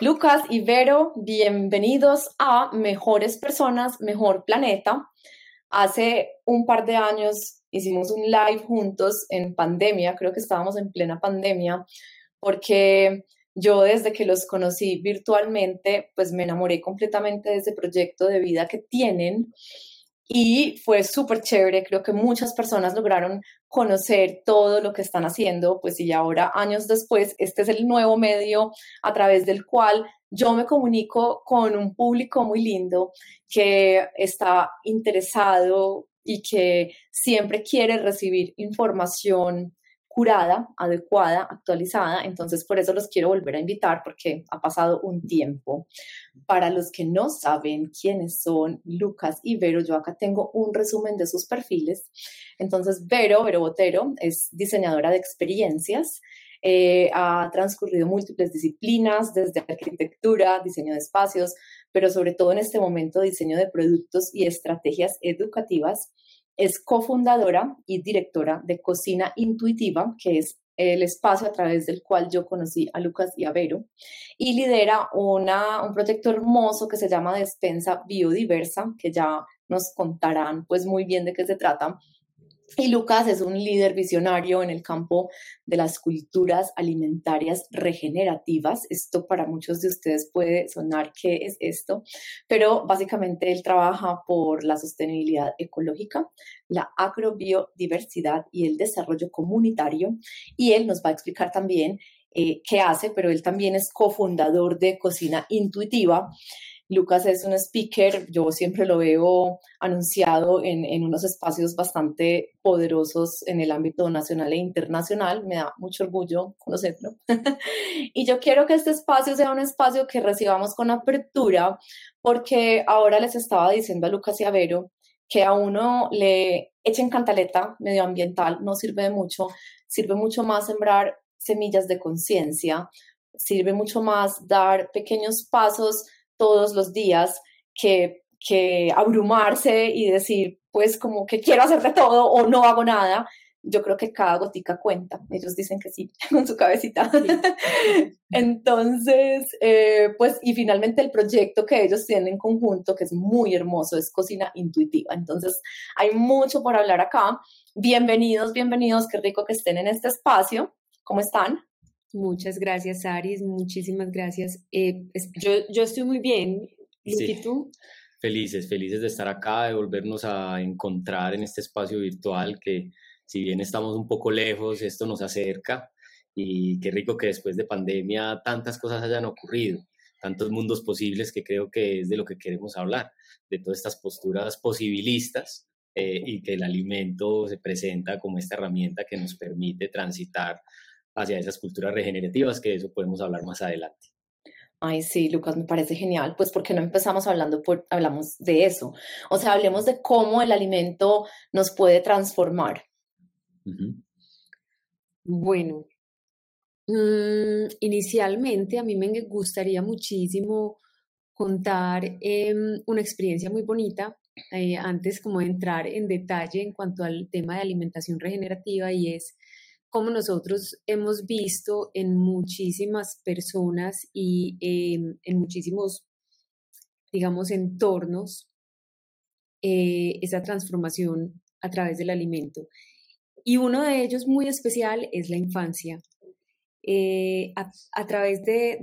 Lucas y Vero, bienvenidos a Mejores Personas, Mejor Planeta. Hace un par de años hicimos un live juntos en pandemia, creo que estábamos en plena pandemia, porque yo desde que los conocí virtualmente, pues me enamoré completamente de ese proyecto de vida que tienen y fue súper chévere. Creo que muchas personas lograron conocer todo lo que están haciendo, pues y ahora, años después, este es el nuevo medio a través del cual yo me comunico con un público muy lindo que está interesado y que siempre quiere recibir información curada, adecuada, actualizada. Entonces, por eso los quiero volver a invitar porque ha pasado un tiempo. Para los que no saben quiénes son Lucas y Vero, yo acá tengo un resumen de sus perfiles. Entonces, Vero, Vero Botero, es diseñadora de experiencias. Eh, ha transcurrido múltiples disciplinas, desde arquitectura, diseño de espacios, pero sobre todo en este momento diseño de productos y estrategias educativas es cofundadora y directora de Cocina Intuitiva, que es el espacio a través del cual yo conocí a Lucas y a Vero, y lidera una, un proyecto hermoso que se llama Despensa Biodiversa, que ya nos contarán pues muy bien de qué se trata, y Lucas es un líder visionario en el campo de las culturas alimentarias regenerativas. Esto para muchos de ustedes puede sonar qué es esto, pero básicamente él trabaja por la sostenibilidad ecológica, la agrobiodiversidad y el desarrollo comunitario. Y él nos va a explicar también eh, qué hace, pero él también es cofundador de Cocina Intuitiva Lucas es un speaker, yo siempre lo veo anunciado en, en, unos espacios bastante poderosos en el ámbito nacional e internacional, me da mucho orgullo conocerlo. y yo quiero que este espacio sea un espacio que recibamos con apertura, porque ahora les estaba diciendo a Lucas y a Vero que a uno le echen cantaleta medioambiental no sirve de mucho, sirve mucho más sembrar semillas de conciencia, sirve mucho más dar pequeños pasos todos los días que, que abrumarse y decir, pues como que quiero hacer de todo o no hago nada. Yo creo que cada gotica cuenta. Ellos dicen que sí, con su cabecita. Entonces, eh, pues, y finalmente el proyecto que ellos tienen en conjunto, que es muy hermoso, es Cocina Intuitiva. Entonces, hay mucho por hablar acá. Bienvenidos, bienvenidos. Qué rico que estén en este espacio. ¿Cómo están? Muchas gracias, Aris. Muchísimas gracias. Eh, yo, yo estoy muy bien. ¿Y tú? Felices, felices de estar acá, de volvernos a encontrar en este espacio virtual que si bien estamos un poco lejos, esto nos acerca y qué rico que después de pandemia tantas cosas hayan ocurrido, tantos mundos posibles que creo que es de lo que queremos hablar, de todas estas posturas posibilistas eh, y que el alimento se presenta como esta herramienta que nos permite transitar hacia esas culturas regenerativas, que eso podemos hablar más adelante. Ay, sí, Lucas, me parece genial, pues porque no empezamos hablando, por, hablamos de eso. O sea, hablemos de cómo el alimento nos puede transformar. Bueno, mm, inicialmente a mí me gustaría muchísimo contar em, una experiencia muy bonita, eh, antes como de entrar en detalle en cuanto al tema de alimentación regenerativa y es como nosotros hemos visto en muchísimas personas y en muchísimos, digamos, entornos, eh, esa transformación a través del alimento. Y uno de ellos muy especial es la infancia. Eh, a, través de,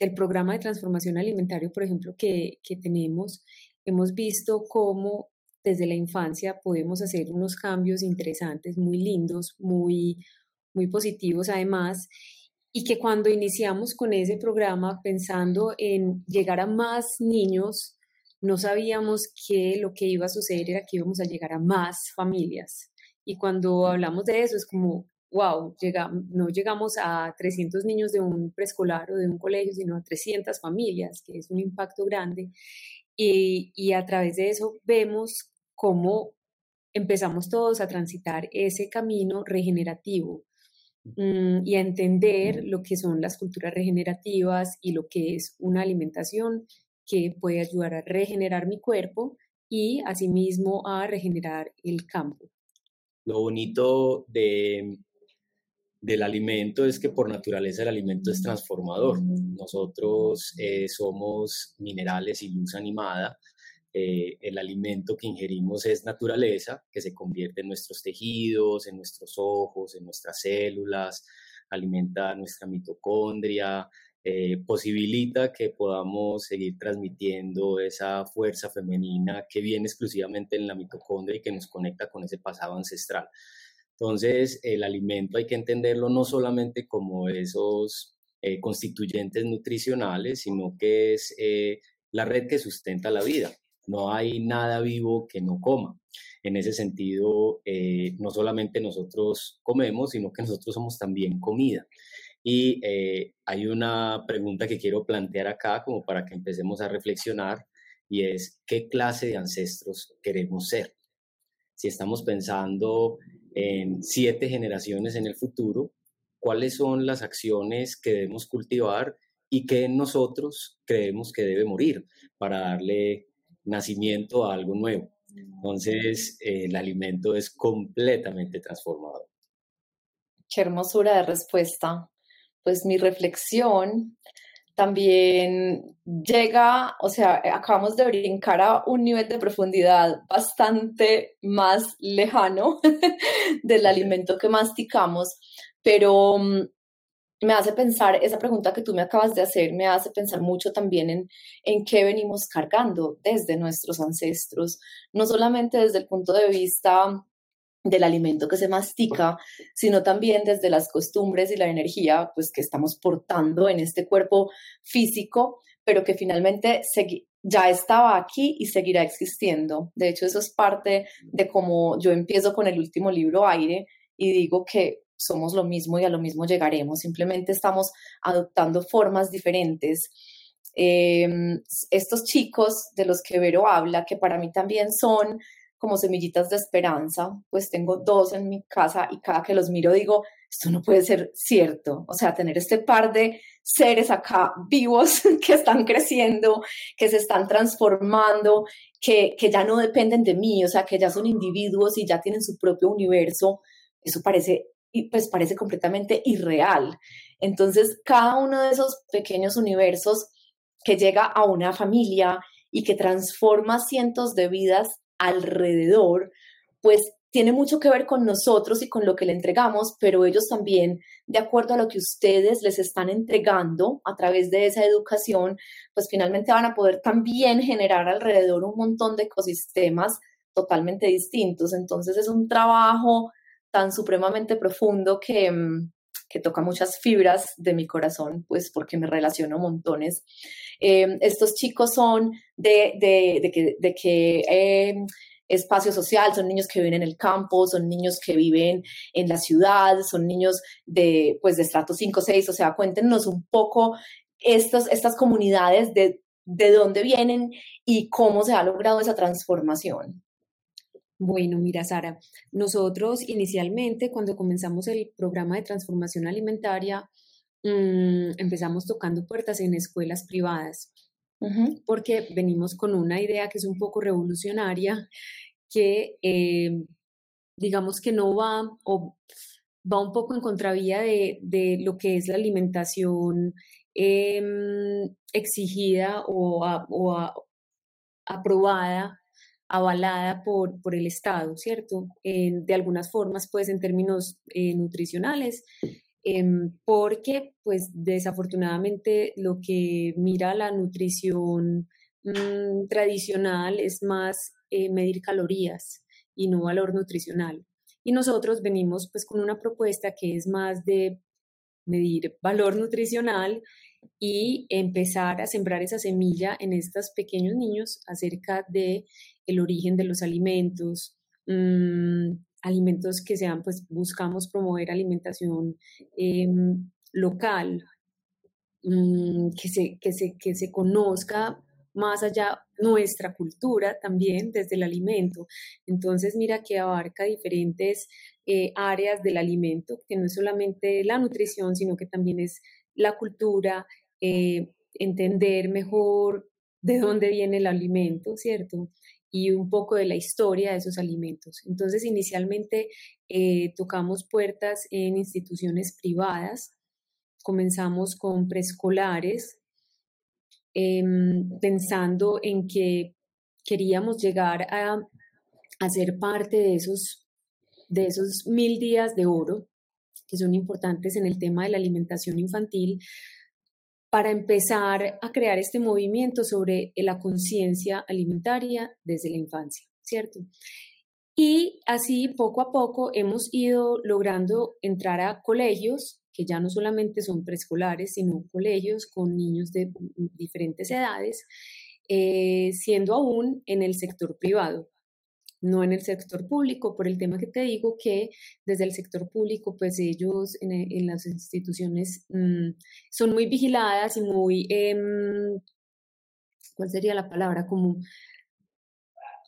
del programa de transformación alimentario, por ejemplo, que, que tenemos, hemos visto cómo desde la infancia podemos hacer unos cambios interesantes, muy lindos, muy, muy positivos además, y que cuando iniciamos con ese programa pensando en llegar a más niños, no sabíamos que lo que iba a suceder era que íbamos a llegar a más familias. Y cuando hablamos de eso es como, wow, no llegamos a 300 niños de un preescolar o de un colegio, sino a 300 familias, que es un impacto grande. Y, y, a través de eso vemos cómo empezamos todos a transitar ese camino regenerativo mm, y a entender lo que son las culturas regenerativas y lo que es una alimentación que puede ayudar a regenerar mi cuerpo y asimismo a regenerar el campo. Lo bonito de, del alimento es que por naturaleza el alimento es transformador. Nosotros eh, somos minerales y luz animada. Eh, el alimento que ingerimos es naturaleza, que se convierte en nuestros tejidos, en nuestros ojos, en nuestras células, alimenta nuestra mitocondria, eh, posibilita que podamos seguir transmitiendo esa fuerza femenina que viene exclusivamente en la mitocondria y que nos conecta con ese pasado ancestral. Entonces, el alimento hay que entenderlo no solamente como esos eh, constituyentes nutricionales, sino que es la red que sustenta la vida. No hay nada vivo que no coma. En ese sentido, no solamente nosotros comemos, sino que nosotros somos también comida. Y eh, hay una pregunta que quiero plantear acá como para que empecemos a reflexionar y es, ¿qué clase de ancestros queremos ser? Si estamos pensando en siete generaciones en el futuro, ¿cuáles son las acciones que debemos cultivar y qué nosotros creemos que debe morir para darle nacimiento a algo nuevo? Entonces, el alimento es completamente transformado. Qué hermosura de respuesta pues mi reflexión también llega, o sea, acabamos de brincar a un nivel de profundidad bastante más lejano del alimento que masticamos, pero mm, me hace pensar, esa pregunta que tú me acabas de hacer, me hace pensar mucho también en, en qué venimos cargando desde nuestros ancestros, no solamente desde el punto de vista del alimento que se mastica, sino también desde las costumbres y la energía pues que estamos portando en este cuerpo físico, pero que finalmente ya estaba aquí y seguirá existiendo. De hecho, eso es parte de cómo yo empiezo con el último libro Aire y digo que somos lo mismo y a lo mismo llegaremos, simplemente estamos adoptando formas diferentes. Em, estos chicos de los que Vero habla, que para mí también son como semillitas de esperanza, pues tengo dos en mi casa y cada que los miro digo, esto no puede ser cierto, o sea, tener este par de seres acá vivos que están creciendo, que se están transformando, que, que ya no dependen de mí, o sea, que ya son individuos y ya tienen su propio universo, eso parece, pues parece completamente irreal. Entonces, cada uno de esos pequeños universos que llega a una familia y que transforma cientos de vidas alrededor, pues tiene mucho que ver con nosotros y con lo que le entregamos, pero ellos también, de acuerdo a lo que ustedes les están entregando a través de esa educación, pues finalmente van a poder también generar alrededor un montón de ecosistemas totalmente distintos. Entonces es un trabajo tan supremamente profundo que, mm, que toca muchas fibras de mi corazón, pues porque me relaciono montones. Eh, estos chicos son de, que, eh, espacio social, son niños que viven en el campo, son niños que viven en la ciudad, son niños de, pues, de estrato 5 o 6, o sea, cuéntenos un poco estos, estas comunidades de, de dónde vienen y cómo se ha logrado esa transformación. Bueno, mira, Sara, nosotros inicialmente cuando comenzamos el programa de transformación alimentaria, mm, empezamos tocando puertas en escuelas privadas, porque venimos con una idea que es un poco revolucionaria, que eh, digamos que no va o va un poco en contravía de, de lo que es la alimentación em, exigida o, o aprobada avalada por, por el Estado, ¿cierto? de algunas formas, pues en términos eh, nutricionales, em, porque pues desafortunadamente lo que mira la nutrición mm, tradicional es más eh, medir calorías y no valor nutricional. Y nosotros venimos pues con una propuesta que es más de medir valor nutricional y empezar a sembrar esa semilla en estos pequeños niños acerca de el origen de los alimentos, mm, alimentos que sean, pues buscamos promover alimentación em, local, mm, que, se, que, se, que se conozca más allá nuestra cultura también desde el alimento. Entonces, mira que abarca diferentes eh, áreas del alimento, que no es solamente la nutrición, sino que también es la cultura, eh, entender mejor de dónde viene el alimento, ¿cierto? y un poco de la historia de esos alimentos. Entonces, inicialmente eh, tocamos puertas en instituciones privadas, comenzamos con preescolares, em, pensando en que queríamos llegar a, a ser parte de esos, de esos mil días de oro que son importantes en el tema de la alimentación infantil, para empezar a crear este movimiento sobre la conciencia alimentaria desde la infancia, ¿cierto? Y así poco a poco hemos ido logrando entrar a colegios que ya no solamente son preescolares, sino colegios con niños de diferentes edades, eh, siendo aún en el sector privado no en el sector público, por el tema que te digo que desde el sector público, pues ellos en, e, las instituciones mm, son muy vigiladas y muy, em, ¿cuál sería la palabra? Como...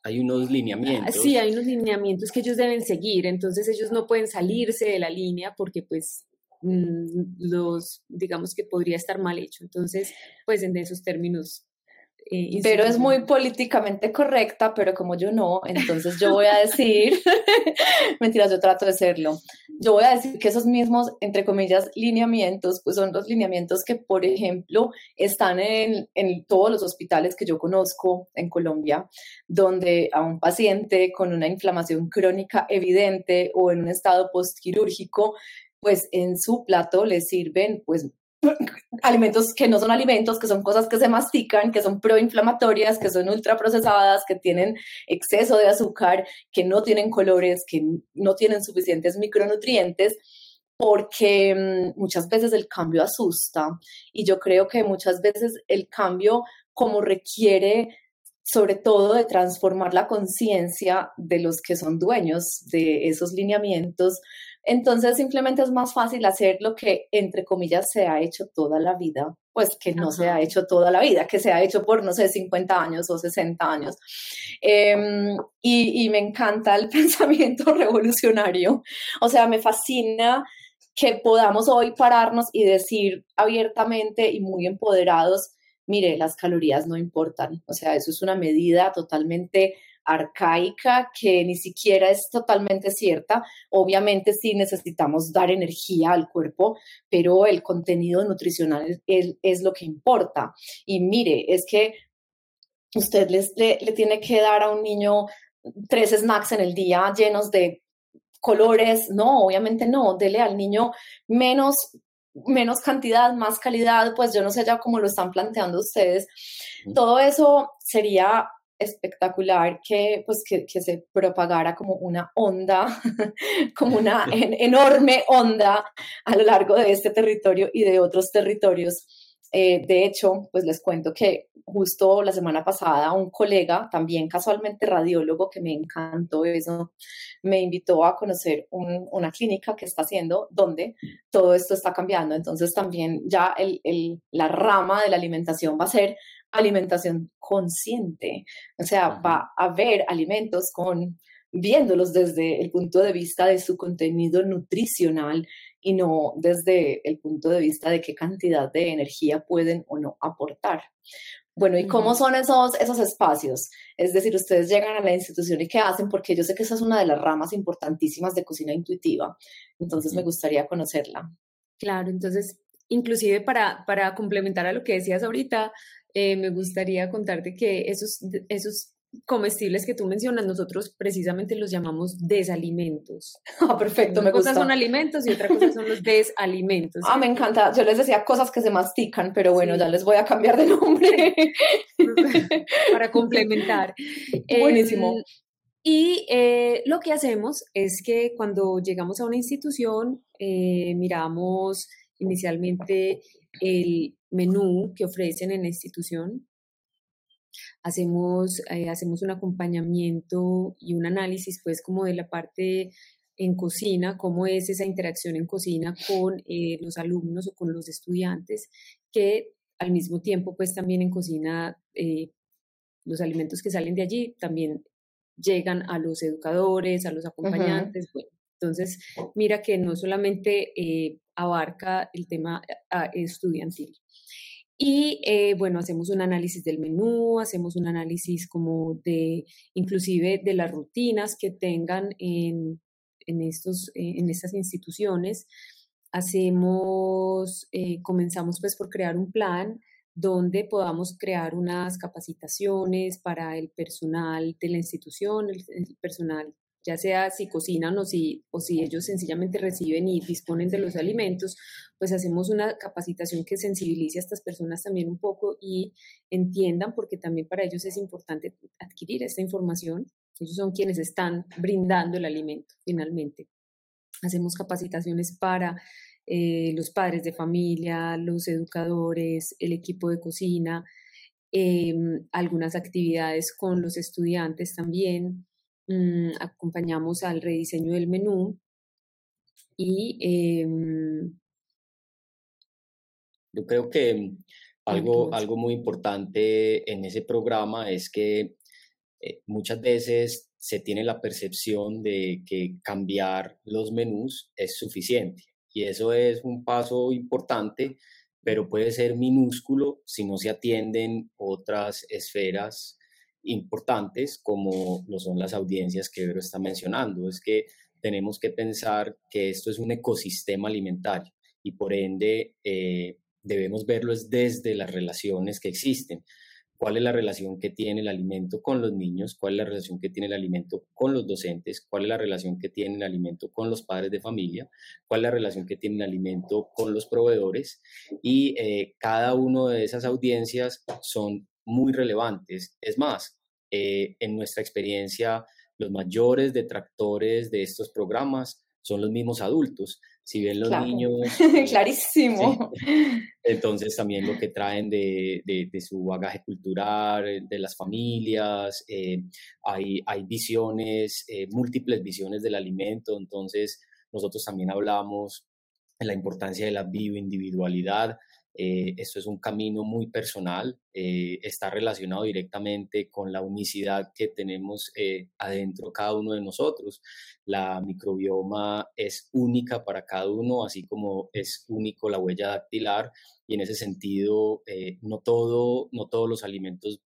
Hay unos lineamientos. Sí, hay unos lineamientos que ellos deben seguir, entonces ellos no pueden salirse de la línea porque pues mm, los, digamos que podría estar mal hecho. Entonces, pues en esos términos eh, pero es muy políticamente correcta, pero como yo no, entonces yo voy a decir, mentiras, yo trato de serlo, yo voy a decir que esos mismos, entre comillas, lineamientos, pues son los lineamientos que, por ejemplo, están en, en todos los hospitales que yo conozco en Colombia, donde a un paciente con una inflamación crónica evidente o en un estado postquirúrgico, pues en su plato le sirven pues alimentos que no son alimentos, que son cosas que se mastican, que son proinflamatorias, que son ultraprocesadas, que tienen exceso de azúcar, que no tienen colores, que no tienen suficientes micronutrientes, porque mm, muchas veces el cambio asusta. Y yo creo que muchas veces el cambio como requiere sobre todo de transformar la conciencia de los que son dueños de esos lineamientos, entonces simplemente es más fácil hacer lo que, entre comillas, se ha hecho toda la vida, pues que no se ha hecho toda la vida, que se ha hecho por, no sé, 50 años o 60 años. Em, y, y me encanta el pensamiento revolucionario. O sea, me fascina que podamos hoy pararnos y decir abiertamente y muy empoderados, mire, las calorías no importan. O sea, eso es una medida totalmente arcaica que ni siquiera es totalmente cierta. Obviamente sí necesitamos dar energía al cuerpo, pero el contenido nutricional es, lo que importa. Y mire, es que usted le, le tiene que dar a un niño tres snacks en el día llenos de colores, no, obviamente no, dele al niño menos menos cantidad, más calidad, pues yo no sé ya cómo lo están planteando ustedes. Todo eso sería espectacular que, pues, que, se propagara como una onda, como una enorme onda a lo largo de este territorio y de otros territorios. Eh, de hecho, pues les cuento que justo la semana pasada un colega, también casualmente radiólogo, que me encantó eso, me invitó a conocer una clínica que está haciendo donde todo esto está cambiando. Entonces también ya el, el, la rama de la alimentación va a ser alimentación consciente. O sea, va a haber alimentos con viéndolos desde el punto de vista de su contenido nutricional y no desde el punto de vista de qué cantidad de energía pueden o no aportar. Bueno, ¿y cómo son esos, esos espacios? Es decir, ustedes llegan a la institución y qué hacen, porque yo sé que esa es una de las ramas importantísimas de cocina intuitiva, entonces me gustaría conocerla. Claro, entonces, inclusive para, para complementar a lo que decías ahorita, eh, me gustaría contarte que esos, esos comestibles que tú mencionas, nosotros precisamente los llamamos desalimentos. Ah, perfecto, Una cosa son alimentos y otra cosa son los desalimentos. Ah, me encanta. Yo les decía cosas que se mastican, pero bueno, ya les voy a cambiar de nombre. Para complementar. Buenísimo. Em, y eh, lo que hacemos es que cuando llegamos a una institución, eh, miramos inicialmente el menú que ofrecen en la institución, hacemos, eh, hacemos un acompañamiento y un análisis pues como de la parte en cocina, cómo es esa interacción en cocina con eh, los alumnos o con los estudiantes, que al mismo tiempo pues también en cocina eh, los alimentos que salen de allí también llegan a los educadores, a los acompañantes. Bueno, entonces, mira que no solamente abarca el tema estudiantil. Y eh, bueno, hacemos un análisis del menú, hacemos un análisis como de, inclusive de las rutinas que tengan en, en, estos, eh, en estas instituciones. Hacemos, eh, comenzamos pues por crear un plan donde podamos crear unas capacitaciones para el personal de la institución, el, personal ya sea si cocinan o si, ellos sencillamente reciben y disponen de los alimentos, pues hacemos una capacitación que sensibilice a estas personas también un poco y entiendan, porque también para ellos es importante adquirir esta información. Ellos son quienes están brindando el alimento finalmente. Hacemos capacitaciones para eh, los padres de familia, los educadores, el equipo de cocina, em, algunas actividades con los estudiantes también. Mm, acompañamos al rediseño del menú y... Em Yo creo que algo, algo muy importante en ese programa es que eh, muchas veces se tiene la percepción de que cambiar los menús es suficiente y eso es un paso importante, pero puede ser minúsculo si no se atienden otras esferas importantes como lo son las audiencias que Vero está mencionando. Es que tenemos que pensar que esto es un ecosistema alimentario y por ende eh, debemos verlo desde las relaciones que existen. Cuál es la relación que tiene el alimento con los niños, cuál es la relación que tiene el alimento con los docentes, cuál es la relación que tiene el alimento con los padres de familia, cuál es la relación que tiene el alimento con los proveedores y eh, cada una de esas audiencias son muy relevantes. Es más, eh, en nuestra experiencia, los mayores detractores de estos programas son los mismos adultos. Si ven los niños... Clarísimo. entonces también lo que traen de, de, su bagaje cultural, de las familias, eh, hay, hay visiones, eh, múltiples visiones del alimento, entonces nosotros también hablamos de la importancia de la bioindividualidad, eh, esto es un camino muy personal, eh, está relacionado directamente con la unicidad que tenemos eh, adentro cada uno de nosotros. La microbioma es única para cada uno, así como es único la huella dactilar y en ese sentido no, todo, no todos los alimentos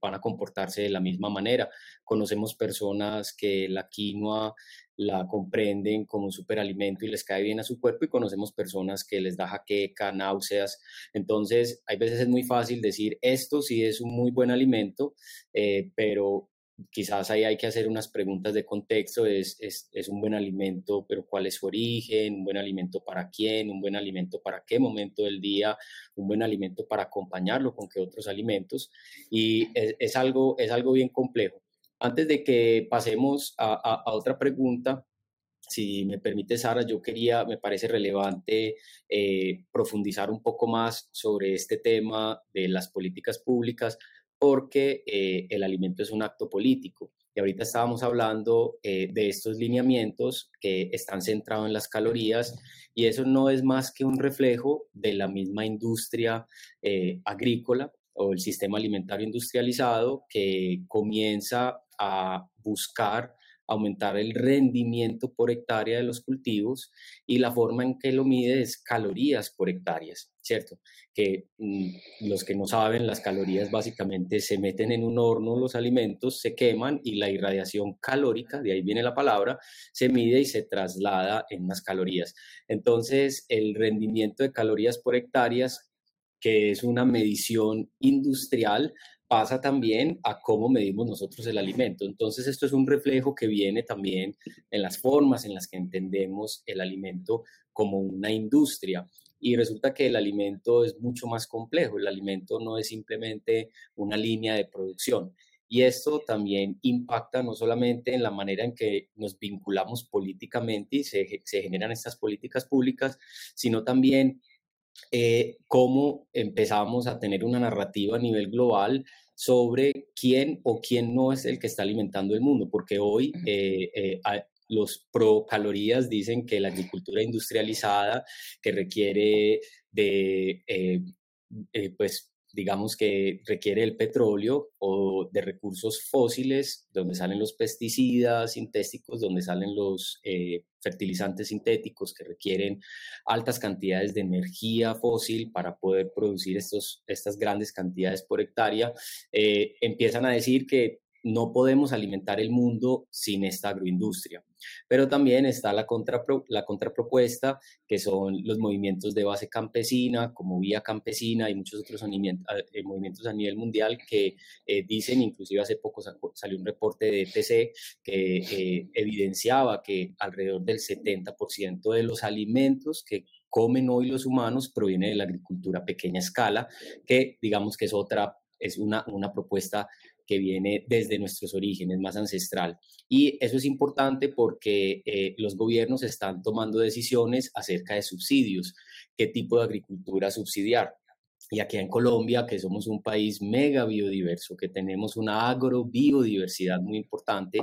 van a comportarse de la misma manera. Conocemos personas que la quinoa la comprenden como un superalimento y les cae bien a su cuerpo y conocemos personas que les da jaqueca, náuseas. Entonces, hay veces es muy fácil decir esto sí es un muy buen alimento, eh, pero quizás ahí hay que hacer unas preguntas de contexto, es, es, es, un buen alimento, pero cuál es su origen, un buen alimento para quién, un buen alimento para qué momento del día, un buen alimento para acompañarlo con qué otros alimentos. Y es, es algo, es algo bien complejo. Antes de que pasemos a, otra pregunta, si me permite, Sara, yo quería, me parece relevante eh, profundizar un poco más sobre este tema de las políticas públicas, porque eh, el alimento es un acto político. Y ahorita estábamos hablando eh, de estos lineamientos que están centrados en las calorías y eso no es más que un reflejo de la misma industria agrícola o el sistema alimentario industrializado que comienza a buscar aumentar el rendimiento por hectárea de los cultivos y la forma en que lo mide es calorías por hectáreas, ¿cierto? Que mm, los que no saben, las calorías básicamente se meten en un horno los alimentos, se queman y la irradiación calórica, de ahí viene la palabra, se mide y se traslada en las calorías. Entonces, el rendimiento de calorías por hectáreas que es una medición industrial, pasa también a cómo medimos nosotros el alimento. Entonces, esto es un reflejo que viene también en las formas en las que entendemos el alimento como una industria. Y resulta que el alimento es mucho más complejo. El alimento no es simplemente una línea de producción. Y esto también impacta no solamente en la manera en que nos vinculamos políticamente y se, se generan estas políticas públicas, sino también eh, cómo empezamos a tener una narrativa a nivel global sobre quién o quién no es el que está alimentando el mundo, porque hoy eh, eh, los pro calorías dicen que la agricultura industrializada, que requiere de pues digamos que requiere el petróleo o de recursos fósiles, donde salen los pesticidas sintéticos, donde salen los eh, fertilizantes sintéticos que requieren altas cantidades de energía fósil para poder producir estos, estas grandes cantidades por hectárea, eh, empiezan a decir que no podemos alimentar el mundo sin esta agroindustria. Pero también está la, la contrapropuesta, que son los movimientos de base campesina, como Vía Campesina y muchos otros eh, movimientos a nivel mundial que eh, dicen, inclusive hace poco salió un reporte de ETC que eh, evidenciaba que alrededor del 70% de los alimentos que comen hoy los humanos proviene de la agricultura a pequeña escala, que digamos que es otra, es una, una propuesta que viene desde nuestros orígenes, más ancestral. Y eso es importante porque eh, los gobiernos están tomando decisiones acerca de subsidios, qué tipo de agricultura subsidiar. Y aquí en Colombia, que somos un país mega biodiverso, que tenemos una agrobiodiversidad muy importante,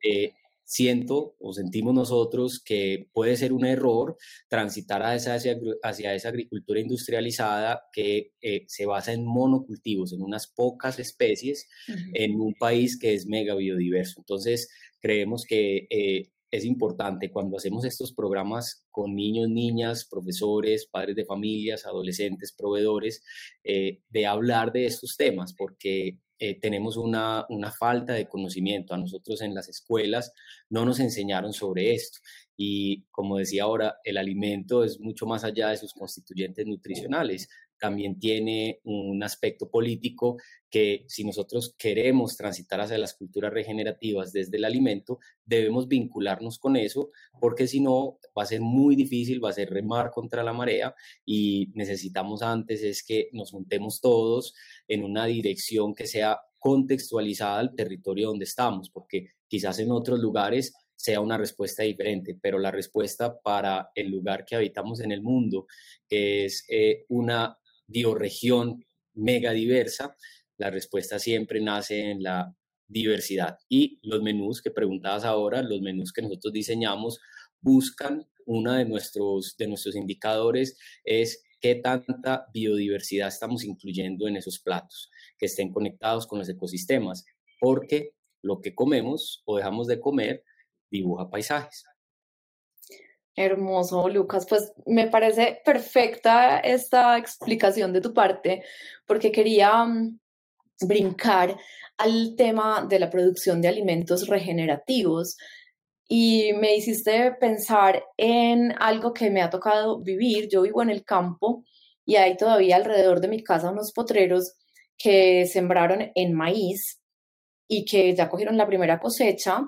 eh, siento o sentimos nosotros que puede ser un error transitar hacia, hacia esa agricultura industrializada que eh, se basa en monocultivos, en unas pocas especies, en un país que es mega biodiverso. Entonces, creemos que eh, es importante cuando hacemos estos programas con niños, niñas, profesores, padres de familias, adolescentes, proveedores, eh, de hablar de estos temas, porque eh, tenemos una, una, falta de conocimiento. A nosotros en las escuelas no nos enseñaron sobre esto. Y como decía ahora, el alimento es mucho más allá de sus constituyentes nutricionales también tiene un aspecto político que si nosotros queremos transitar hacia las culturas regenerativas desde el alimento, debemos vincularnos con eso, porque si no va a ser muy difícil, va a ser remar contra la marea y necesitamos antes es que nos juntemos todos en una dirección que sea contextualizada al territorio donde estamos, porque quizás en otros lugares sea una respuesta diferente, pero la respuesta para el lugar que habitamos en el mundo, es eh, una bioregión mega diversa, la respuesta siempre nace en la diversidad. Y los menús que preguntabas ahora, los menús que nosotros diseñamos, buscan, uno de nuestros, de nuestros indicadores es qué tanta biodiversidad estamos incluyendo en esos platos, que estén conectados con los ecosistemas, porque lo que comemos o dejamos de comer dibuja paisajes. Hermoso, Lucas. Pues me parece perfecta esta explicación de tu parte, porque quería mm, brincar al tema de la producción de alimentos regenerativos y me hiciste pensar en algo que me ha tocado vivir. Yo vivo en el campo y hay todavía alrededor de mi casa unos potreros que sembraron en maíz y que ya cogieron la primera cosecha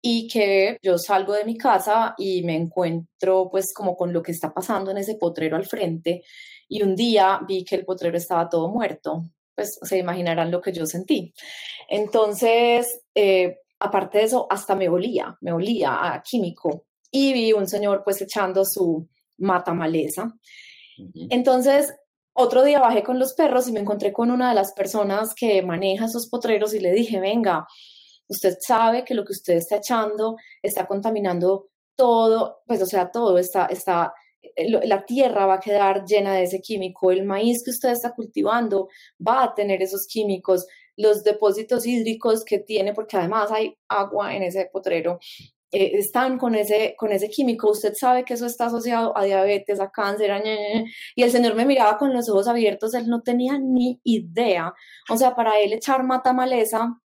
y que yo salgo de mi casa y me encuentro pues como con lo que está pasando en ese potrero al frente y un día vi que el potrero estaba todo muerto, pues se imaginarán lo que yo sentí. Entonces, eh, aparte de eso, hasta me olía, me olía a químico y vi un señor pues echando su mata maleza. Entonces, otro día bajé con los perros y me encontré con una de las personas que maneja esos potreros y le dije, venga, usted sabe que lo que usted está echando está contaminando todo, pues o sea, todo está, está, eh, la tierra va a quedar llena de ese químico, el maíz que usted está cultivando va a tener esos químicos, los depósitos hídricos que tiene, porque además hay agua en ese potrero, eh, están con ese, con ese químico, usted sabe que eso está asociado a diabetes, a cáncer, y el señor me miraba con los ojos abiertos, él no tenía ni idea, o sea, para él echar mata maleza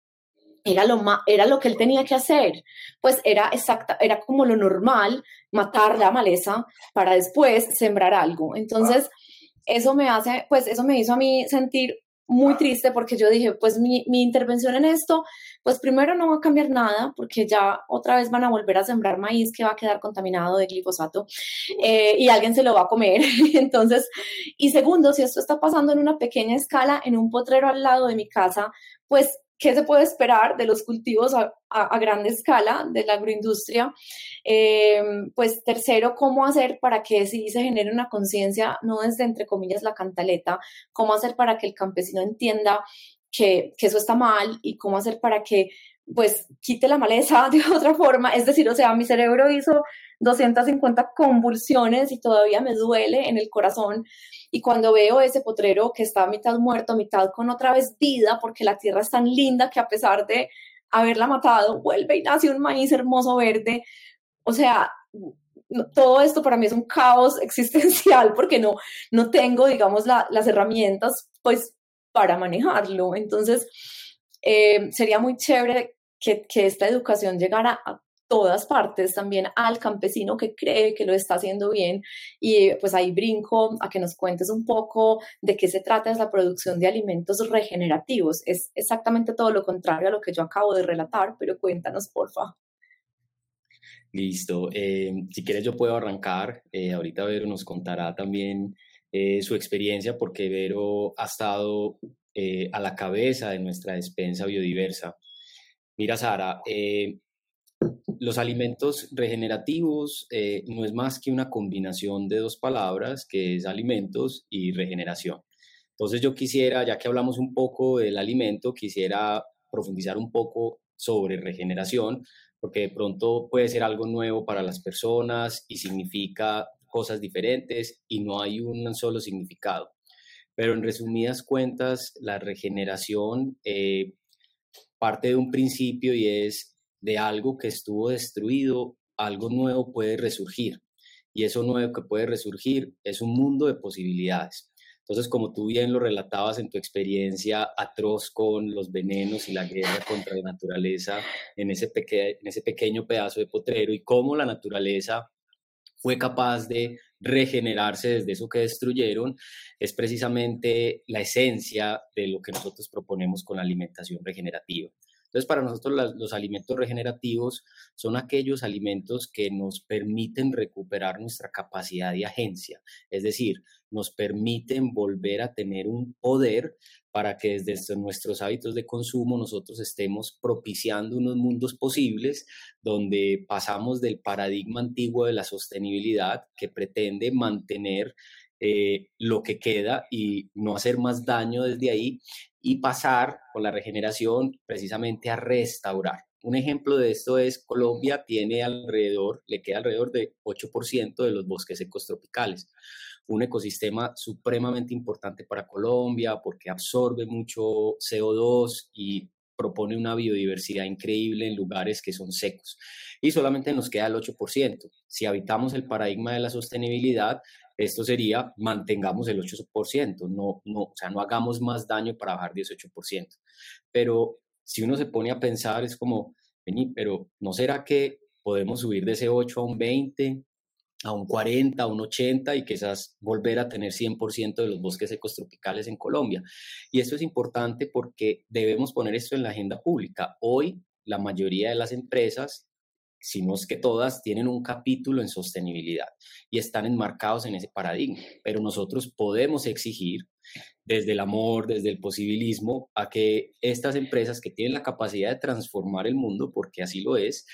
era lo, era lo que él tenía que hacer, pues era exacta, era como lo normal, matar la maleza para después sembrar algo. Entonces, eso me hace, pues eso me hizo a mí sentir muy triste porque yo dije, pues mi, mi, intervención en esto, pues primero no va a cambiar nada porque ya otra vez van a volver a sembrar maíz que va a quedar contaminado de glifosato eh, y alguien se lo va a comer. Entonces, y segundo, si esto está pasando en una pequeña escala, en un potrero al lado de mi casa, pues qué se puede esperar de los cultivos a, gran escala de la agroindustria. Em, pues tercero, cómo hacer para que sí se genere una conciencia, no desde entre comillas la cantaleta, cómo hacer para que el campesino entienda que, que, eso está mal y cómo hacer para que pues quite la maleza de otra forma. Es decir, o sea, mi cerebro hizo 250 convulsiones y todavía me duele en el corazón. Y cuando veo ese potrero que está mitad muerto, mitad con otra vez vida, porque la tierra es tan linda que a pesar de haberla matado, vuelve y nace un maíz hermoso verde. O sea, todo esto para mí es un caos existencial porque no, no tengo, digamos, las herramientas, pues, para manejarlo. Entonces, eh, sería muy chévere que, que, esta educación llegara a todas partes, también al campesino que cree que lo está haciendo bien. Y pues ahí brinco a que nos cuentes un poco de qué se trata esa producción de alimentos regenerativos. Es exactamente todo lo contrario a lo que yo acabo de relatar, pero cuéntanos, porfa. Listo. Eh, si quieres yo puedo arrancar. Eh, ahorita Vero nos contará también eh, su experiencia porque Vero ha estado a la cabeza de nuestra despensa biodiversa. Mira, Sara, los alimentos regenerativos no es más que una combinación de dos palabras, que es alimentos y regeneración. Entonces yo quisiera, ya que hablamos un poco del alimento, quisiera profundizar un poco sobre regeneración, porque de pronto puede ser algo nuevo para las personas y significa cosas diferentes y no hay un solo significado. Pero en resumidas cuentas, la regeneración eh, parte de un principio y es de algo que estuvo destruido, algo nuevo puede resurgir. Y eso nuevo que puede resurgir es un mundo de posibilidades. Entonces, como tú bien lo relatabas en tu experiencia atroz con los venenos y la guerra contra la naturaleza en ese, en ese pequeño pedazo de potrero y cómo la naturaleza fue capaz de regenerarse desde eso que destruyeron, es precisamente la esencia de lo que nosotros proponemos con la alimentación regenerativa. Entonces, para nosotros los alimentos regenerativos son aquellos alimentos que nos permiten recuperar nuestra capacidad de agencia, es decir, nos permiten volver a tener un poder para que desde nuestros hábitos de consumo nosotros estemos propiciando unos mundos posibles donde pasamos del paradigma antiguo de la sostenibilidad que pretende mantener eh, lo que queda y no hacer más daño desde ahí y pasar con la regeneración precisamente a restaurar. Un ejemplo de esto es Colombia tiene alrededor, le queda alrededor de 8% de los bosques secos tropicales. Un ecosistema supremamente importante para Colombia porque absorbe mucho CO2 y propone una biodiversidad increíble en lugares que son secos. Y solamente nos queda el 8%. Si habitamos el paradigma de la sostenibilidad, esto sería mantengamos el 8%, no, no, o sea, no hagamos más daño para bajar 18%. Pero si uno se pone a pensar, es como, vení, pero ¿no será que podemos subir de ese 8 a un 20, a un 40, a un 80 y quizás volver a tener 100% de los bosques secos tropicales en Colombia? Y esto es importante porque debemos poner esto en la agenda pública. Hoy la mayoría de las empresas si no es que todas, tienen un capítulo en sostenibilidad y están enmarcados en ese paradigma. Pero nosotros podemos exigir desde el amor, desde el posibilismo, a que estas empresas que tienen la capacidad de transformar el mundo, porque así lo es,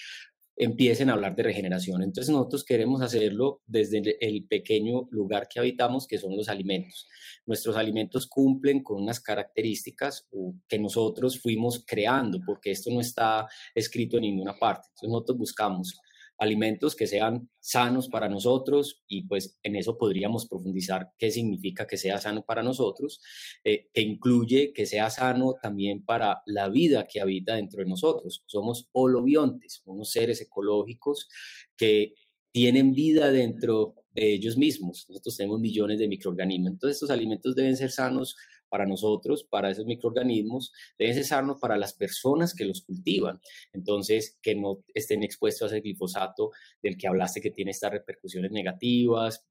empiecen a hablar de regeneración. Entonces nosotros queremos hacerlo desde el pequeño lugar que habitamos, que son los alimentos. Nuestros alimentos cumplen con unas características que nosotros fuimos creando, porque esto no está escrito en ninguna parte. Entonces nosotros buscamos alimentos que sean sanos para nosotros y pues en eso podríamos profundizar qué significa que sea sano para nosotros, eh, que incluye que sea sano también para la vida que habita dentro de nosotros. Somos holobiontes, unos seres ecológicos que tienen vida dentro de ellos mismos. Nosotros tenemos millones de microorganismos. Entonces estos alimentos deben ser sanos para nosotros, para esos microorganismos, deben ser para las personas que los cultivan. Entonces, que no estén expuestos a ese glifosato del que hablaste que tiene estas repercusiones negativas,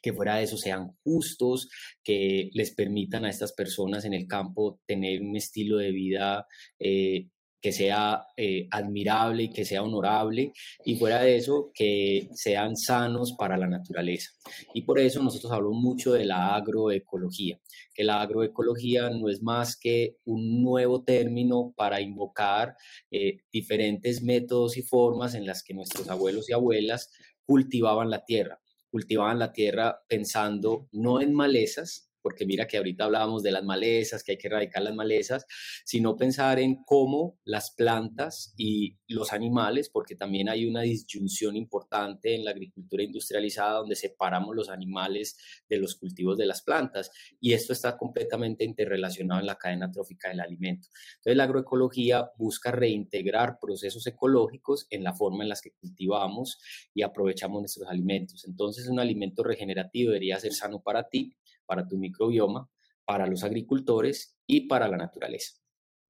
que fuera de eso sean justos, que les permitan a estas personas en el campo tener un estilo de vida eh, que sea eh, admirable y que sea honorable, y fuera de eso, que sean sanos para la naturaleza. Y por eso nosotros hablamos mucho de la agroecología, que la agroecología no es más que un nuevo término para invocar eh, diferentes métodos y formas en las que nuestros abuelos y abuelas cultivaban la tierra, cultivaban la tierra pensando no en malezas, porque mira que ahorita hablábamos de las malezas, que hay que erradicar las malezas, sino pensar en cómo las plantas y los animales, porque también hay una disyunción importante en la agricultura industrializada donde separamos los animales de los cultivos de las plantas y esto está completamente interrelacionado en la cadena trófica del alimento. Entonces la agroecología busca reintegrar procesos ecológicos en la forma en las que cultivamos y aprovechamos nuestros alimentos. Entonces un alimento regenerativo debería ser sano para ti, para tu microbioma, para los agricultores y para la naturaleza.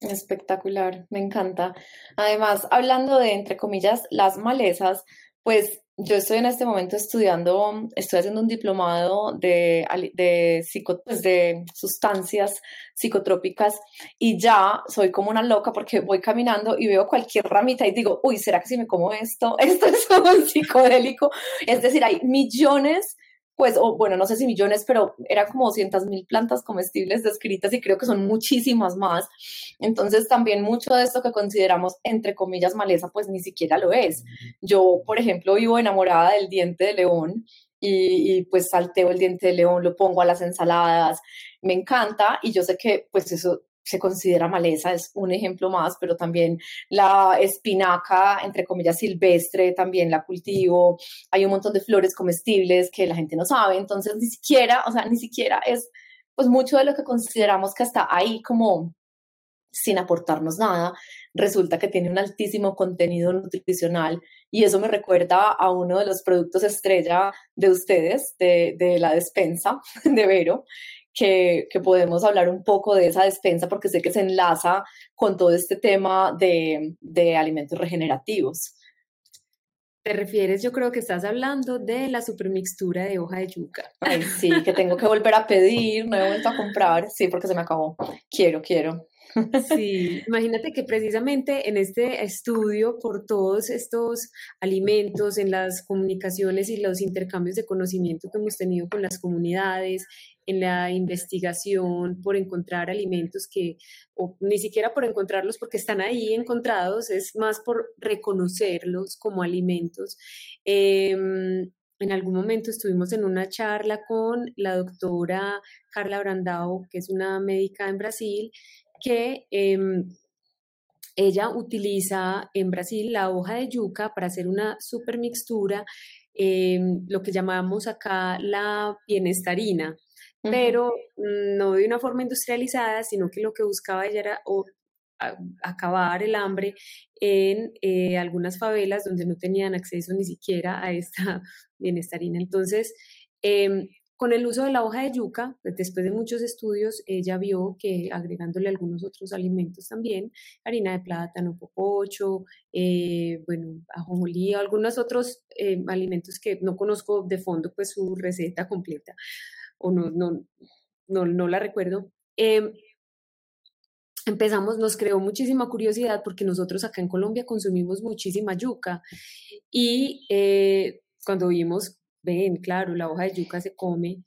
Espectacular, me encanta. Además, hablando de, entre comillas, las malezas, pues yo estoy en este momento estudiando, estoy haciendo un diplomado de, de, pues de sustancias psicotrópicas y ya soy como una loca porque voy caminando y veo cualquier ramita y digo, uy, ¿será que si me como esto? Esto es un psicodélico. Es decir, hay millones pues, o bueno, no sé si millones, pero eran como 200 mil plantas comestibles descritas y creo que son muchísimas más. Entonces, también mucho de esto que consideramos, entre comillas, maleza, pues ni siquiera lo es. Yo, por ejemplo, vivo enamorada del diente de león y, y, pues salteo el diente de león, lo pongo a las ensaladas, me encanta y yo sé que pues eso se considera maleza, es un ejemplo más, pero también la espinaca, entre comillas, silvestre, también la cultivo. Hay un montón de flores comestibles que la gente no sabe, entonces ni siquiera, o sea, ni siquiera es pues mucho de lo que consideramos que está ahí como sin aportarnos nada, resulta que tiene un altísimo contenido nutricional y eso me recuerda a uno de los productos estrella de ustedes, de, de la despensa de Vero, que, podemos hablar un poco de esa despensa porque sé que se enlaza con todo este tema de, de alimentos regenerativos. ¿Te refieres? Yo creo que estás hablando de la supermixtura de hoja de yuca. Ay, sí, que tengo que volver a pedir, no he vuelto a comprar, sí, porque se me acabó. Quiero, quiero. Sí, imagínate que precisamente en este estudio por todos estos alimentos, en las comunicaciones y los intercambios de conocimiento que hemos tenido con las comunidades, en la investigación por encontrar alimentos que, ni siquiera por encontrarlos porque están ahí encontrados, es más por reconocerlos como alimentos. Em, en algún momento estuvimos en una charla con la doctora Carla Brandao, que es una médica en Brasil, que em, ella utiliza en Brasil la hoja de yuca para hacer una super mixtura, em, lo que llamamos acá la bienestarina, pero no de una forma industrializada, sino que lo que buscaba ella era acabar el hambre en eh, algunas favelas donde no tenían acceso ni siquiera a esta bienestarina. Entonces, em, con el uso de la hoja de yuca, después de muchos estudios, ella vio que agregándole algunos otros alimentos también, harina de plátano, popocho, eh, bueno, ajonjolí, algunos otros eh, alimentos que no conozco de fondo, pues su receta completa, o no, no, no, no la recuerdo. Em, empezamos, nos creó muchísima curiosidad porque nosotros acá en Colombia consumimos muchísima yuca y eh, cuando vimos ven, claro, la hoja de yuca se come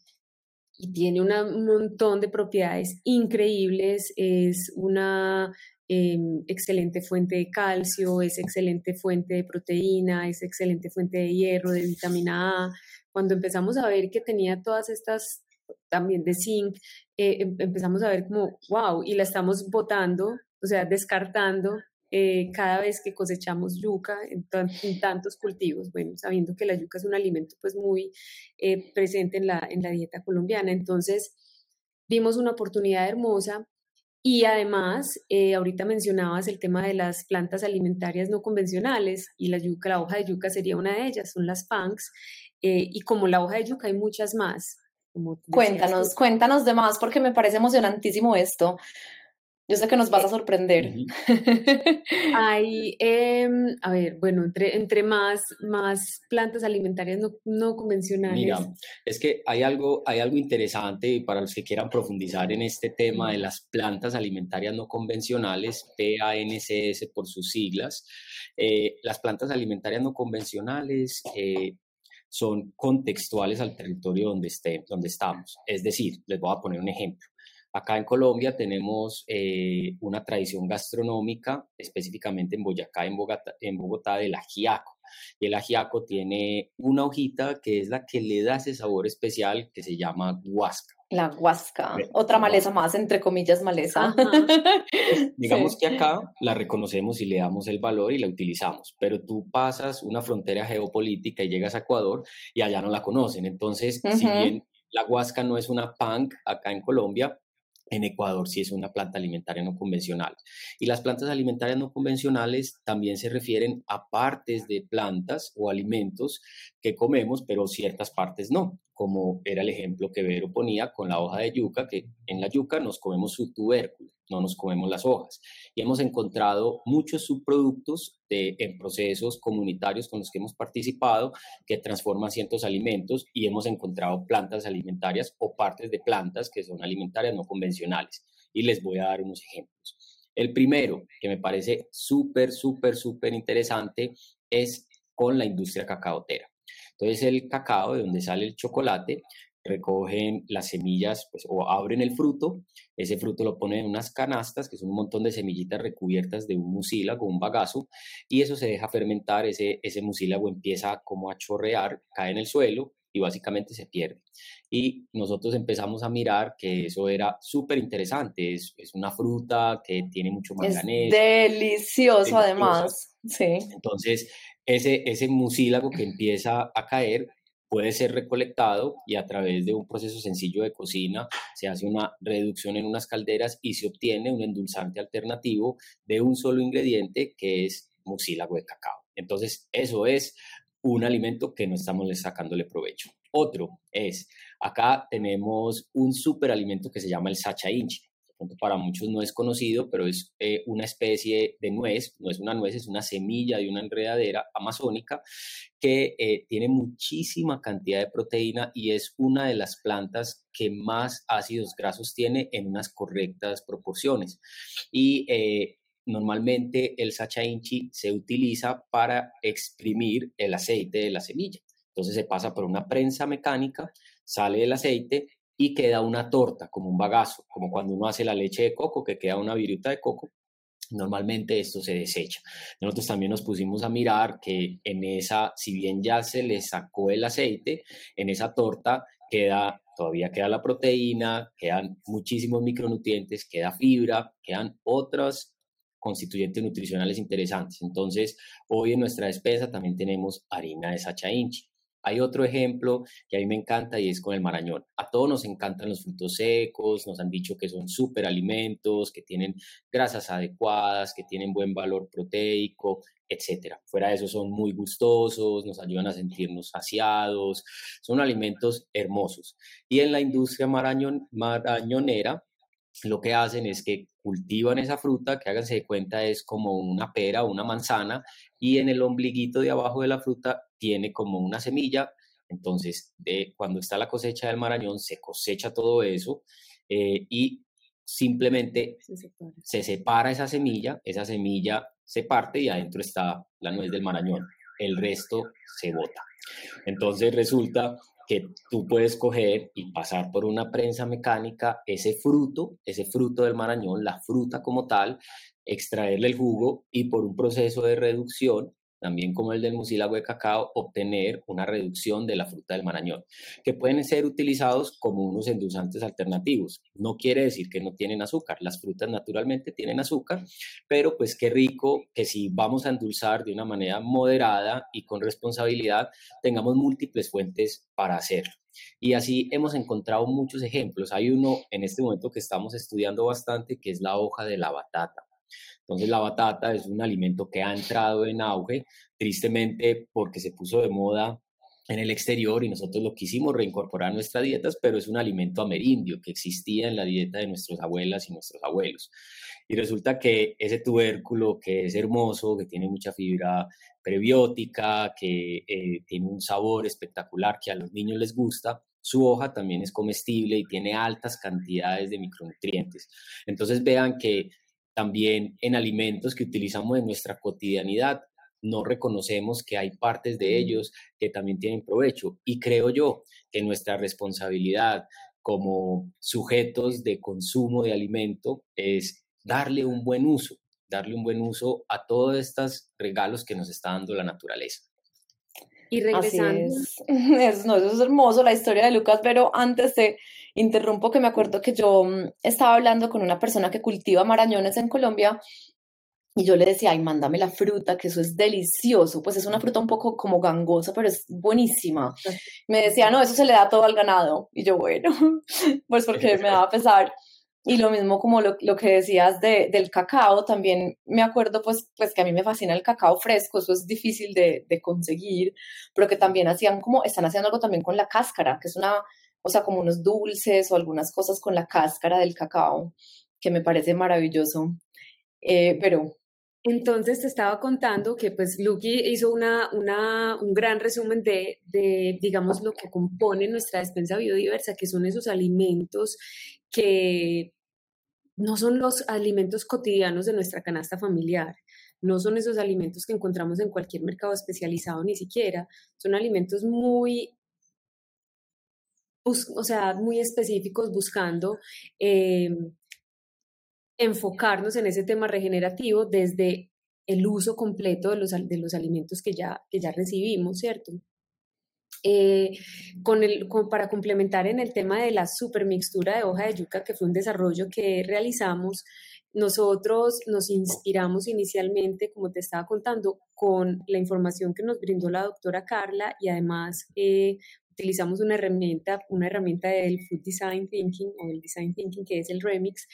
y tiene un montón de propiedades increíbles, es una em, excelente fuente de calcio, es excelente fuente de proteína, es excelente fuente de hierro, de vitamina A. Cuando empezamos a ver que tenía todas estas, también de zinc, eh, em, empezamos a ver como, wow, y la estamos botando, o sea, descartando eh, cada vez que cosechamos yuca en, tantos cultivos, bueno, sabiendo que la yuca es un alimento pues muy eh, presente en la, en la dieta colombiana. Entonces, vimos una oportunidad hermosa y además, eh, ahorita mencionabas el tema de las plantas alimentarias no convencionales y la yuca, la hoja de yuca sería una de ellas, son las punks. y como la hoja de yuca hay muchas más. cuéntanos, cuéntanos de más porque me parece emocionantísimo esto. Yo sé que nos vas a sorprender. Hay, em, a ver, bueno, entre, entre más, más plantas alimentarias no, no, convencionales. Mira, es que hay algo, hay algo interesante para los que quieran profundizar en este tema de las plantas alimentarias no convencionales, PANCS por sus siglas. Eh, las plantas alimentarias no convencionales eh, son contextuales al territorio donde, esté, donde estamos. Es decir, les voy a poner un ejemplo. Acá en Colombia tenemos eh, una tradición gastronómica, específicamente en Boyacá, en Bogotá, en Bogotá, del ajiaco. Y el ajiaco tiene una hojita que es la que le da ese sabor especial que se llama guasca. La huasca, otra maleza más, entre comillas, maleza. Digamos que acá la reconocemos y le damos el valor y la utilizamos, pero tú pasas una frontera geopolítica y llegas a Ecuador y allá no la conocen. Entonces, si bien la huasca no es una punk acá en Colombia, en Ecuador sí es una planta alimentaria no convencional. Y las plantas alimentarias no convencionales también se refieren a partes de plantas o alimentos que comemos, pero ciertas partes no, como era el ejemplo que Vero ponía con la hoja de yuca, que en la yuca nos comemos su tubérculo no nos comemos las hojas. Y hemos encontrado muchos subproductos en procesos comunitarios con los que hemos participado que transforman ciertos alimentos y hemos encontrado plantas alimentarias o partes de plantas que son alimentarias no convencionales. Y les voy a dar unos ejemplos. El primero, que me parece súper, súper, súper interesante, es con la industria cacaotera. Entonces, el cacao, de donde sale el chocolate, recogen las semillas pues, o abren el fruto, ese fruto lo ponen en unas canastas, que son un montón de semillitas recubiertas de un mucílago, un bagazo, y eso se deja fermentar, ese, ese mucílago empieza como a chorrear, cae en el suelo y básicamente se pierde. Y nosotros empezamos a mirar que eso era súper interesante, es, es, una fruta que tiene mucho manganeso. delicioso además, sí. Entonces, ese, ese mucílago que empieza a caer puede ser recolectado y a través de un proceso sencillo de cocina se hace una reducción en unas calderas y se obtiene un endulzante alternativo de un solo ingrediente que es mucílago de cacao. Entonces, eso es un alimento que no estamos sacándole provecho. Otro es, acá tenemos un superalimento que se llama el sacha inchi para muchos no es conocido, pero es eh, una especie de nuez, no es una nuez, es una semilla de una enredadera amazónica que eh, tiene muchísima cantidad de proteína y es una de las plantas que más ácidos grasos tiene en unas correctas proporciones. Y eh, normalmente el sacha inchi se utiliza para exprimir el aceite de la semilla. Entonces se pasa por una prensa mecánica, sale el aceite y queda una torta, como un bagazo, como cuando uno hace la leche de coco, que queda una viruta de coco. Normalmente esto se desecha. Nosotros también nos pusimos a mirar que en esa, si bien ya se le sacó el aceite, en esa torta queda, todavía queda la proteína, quedan muchísimos micronutrientes, queda fibra, quedan otros constituyentes nutricionales interesantes. Entonces, hoy en nuestra despensa también tenemos harina de sacha inchi. Hay otro ejemplo que a mí me encanta y es con el marañón. A todos nos encantan los frutos secos, nos han dicho que son súper alimentos, que tienen grasas adecuadas, que tienen buen valor proteico, etc. Fuera de eso son muy gustosos, nos ayudan a sentirnos saciados, son alimentos hermosos. Y en la industria marañonera, lo que hacen es que cultivan esa fruta, que háganse de cuenta es como una pera o una manzana, y en el ombliguito de abajo de la fruta tiene como una semilla. Entonces, de, cuando está la cosecha del marañón, se cosecha todo eso eh, y simplemente se separa. esa semilla, esa semilla se parte y adentro está la nuez del marañón. El resto se bota. Entonces resulta que tú puedes coger y pasar por una prensa mecánica ese fruto, ese fruto del marañón, la fruta como tal, extraerle el jugo y por un proceso de reducción, también como el del mucílago de cacao, obtener una reducción de la fruta del marañón, que pueden ser utilizados como unos endulzantes alternativos. No quiere decir que no tienen azúcar, las frutas naturalmente tienen azúcar, pero pues qué rico que si vamos a endulzar de una manera moderada y con responsabilidad, tengamos múltiples fuentes para hacerlo. Y así hemos encontrado muchos ejemplos. Hay uno en este momento que estamos estudiando bastante, que es la hoja de la batata. Entonces la batata es un alimento que ha entrado en auge, tristemente porque se puso de moda en el exterior y nosotros lo quisimos reincorporar a nuestras dietas, pero es un alimento amerindio que existía en la dieta de nuestras abuelas y nuestros abuelos. Y resulta que ese tubérculo que es hermoso, que tiene mucha fibra prebiótica, que eh, tiene un sabor espectacular que a los niños les gusta, su hoja también es comestible y tiene altas cantidades de micronutrientes. Entonces vean que también en alimentos que utilizamos en nuestra cotidianidad, no reconocemos que hay partes de ellos que también tienen provecho. Y creo yo que nuestra responsabilidad como sujetos de consumo de alimento es darle un buen uso, darle un buen uso a todos estos regalos que nos está dando la naturaleza. Y regresando. Es. no, eso es hermoso, la historia de Lucas, pero antes de interrumpo que me acuerdo que yo mm, estaba hablando con una persona que cultiva marañones en Colombia y yo le decía, ay, mándame la fruta, que eso es delicioso. Pues es una fruta un poco como gangosa, pero es buenísima. Me decía, no, eso se le da todo al ganado. Y yo, bueno, pues porque me va a pesar. Y lo mismo como lo, lo que decías de, del cacao, también me acuerdo pues, pues que a mí me fascina el cacao fresco, eso es difícil de, de conseguir, pero que también hacían como, están haciendo algo también con la cáscara, que es una, o sea, como unos dulces o algunas cosas con la cáscara del cacao, que me parece maravilloso. Eh, pero entonces te estaba contando que pues Lucky hizo una, un gran resumen de, de, digamos, lo que compone nuestra despensa biodiversa, que son esos alimentos que no son los alimentos cotidianos de nuestra canasta familiar, no son esos alimentos que encontramos en cualquier mercado especializado ni siquiera, son alimentos muy o sea, muy específicos buscando eh, enfocarnos en ese tema regenerativo desde el uso completo de los, de los alimentos que ya, que ya recibimos, ¿cierto? Eh, con el, para complementar en el tema de la supermixtura de hoja de yuca, que fue un desarrollo que realizamos, nosotros nos inspiramos inicialmente, como te estaba contando, con la información que nos brindó la doctora Carla y además eh, utilizamos una herramienta, una herramienta del Food Design Thinking o el Design Thinking, que es el Remix,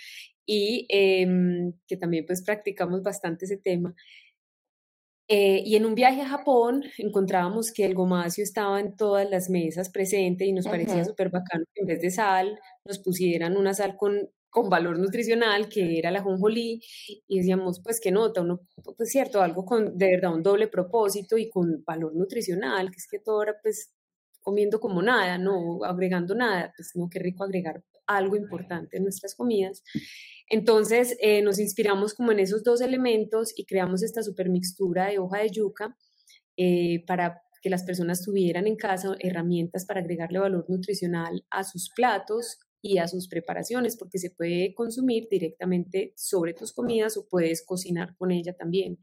y em, que también pues practicamos bastante ese tema. Eh, y en un viaje a Japón encontrábamos que el gomacio estaba en todas las mesas presente y nos parecía súper bacano que en vez de sal nos pusieran una sal con, con valor nutricional que era la jonjolí y decíamos pues qué nota, uno pues cierto, algo con de verdad un doble propósito y con valor nutricional, que es que todo era pues comiendo como nada, no agregando nada, pues no, qué rico agregar algo importante en nuestras comidas. Entonces eh, nos inspiramos como en esos dos elementos y creamos esta super mixtura de hoja de yuca eh, para que las personas tuvieran en casa herramientas para agregarle valor nutricional a sus platos y a sus preparaciones, porque se puede consumir directamente sobre tus comidas o puedes cocinar con ella también.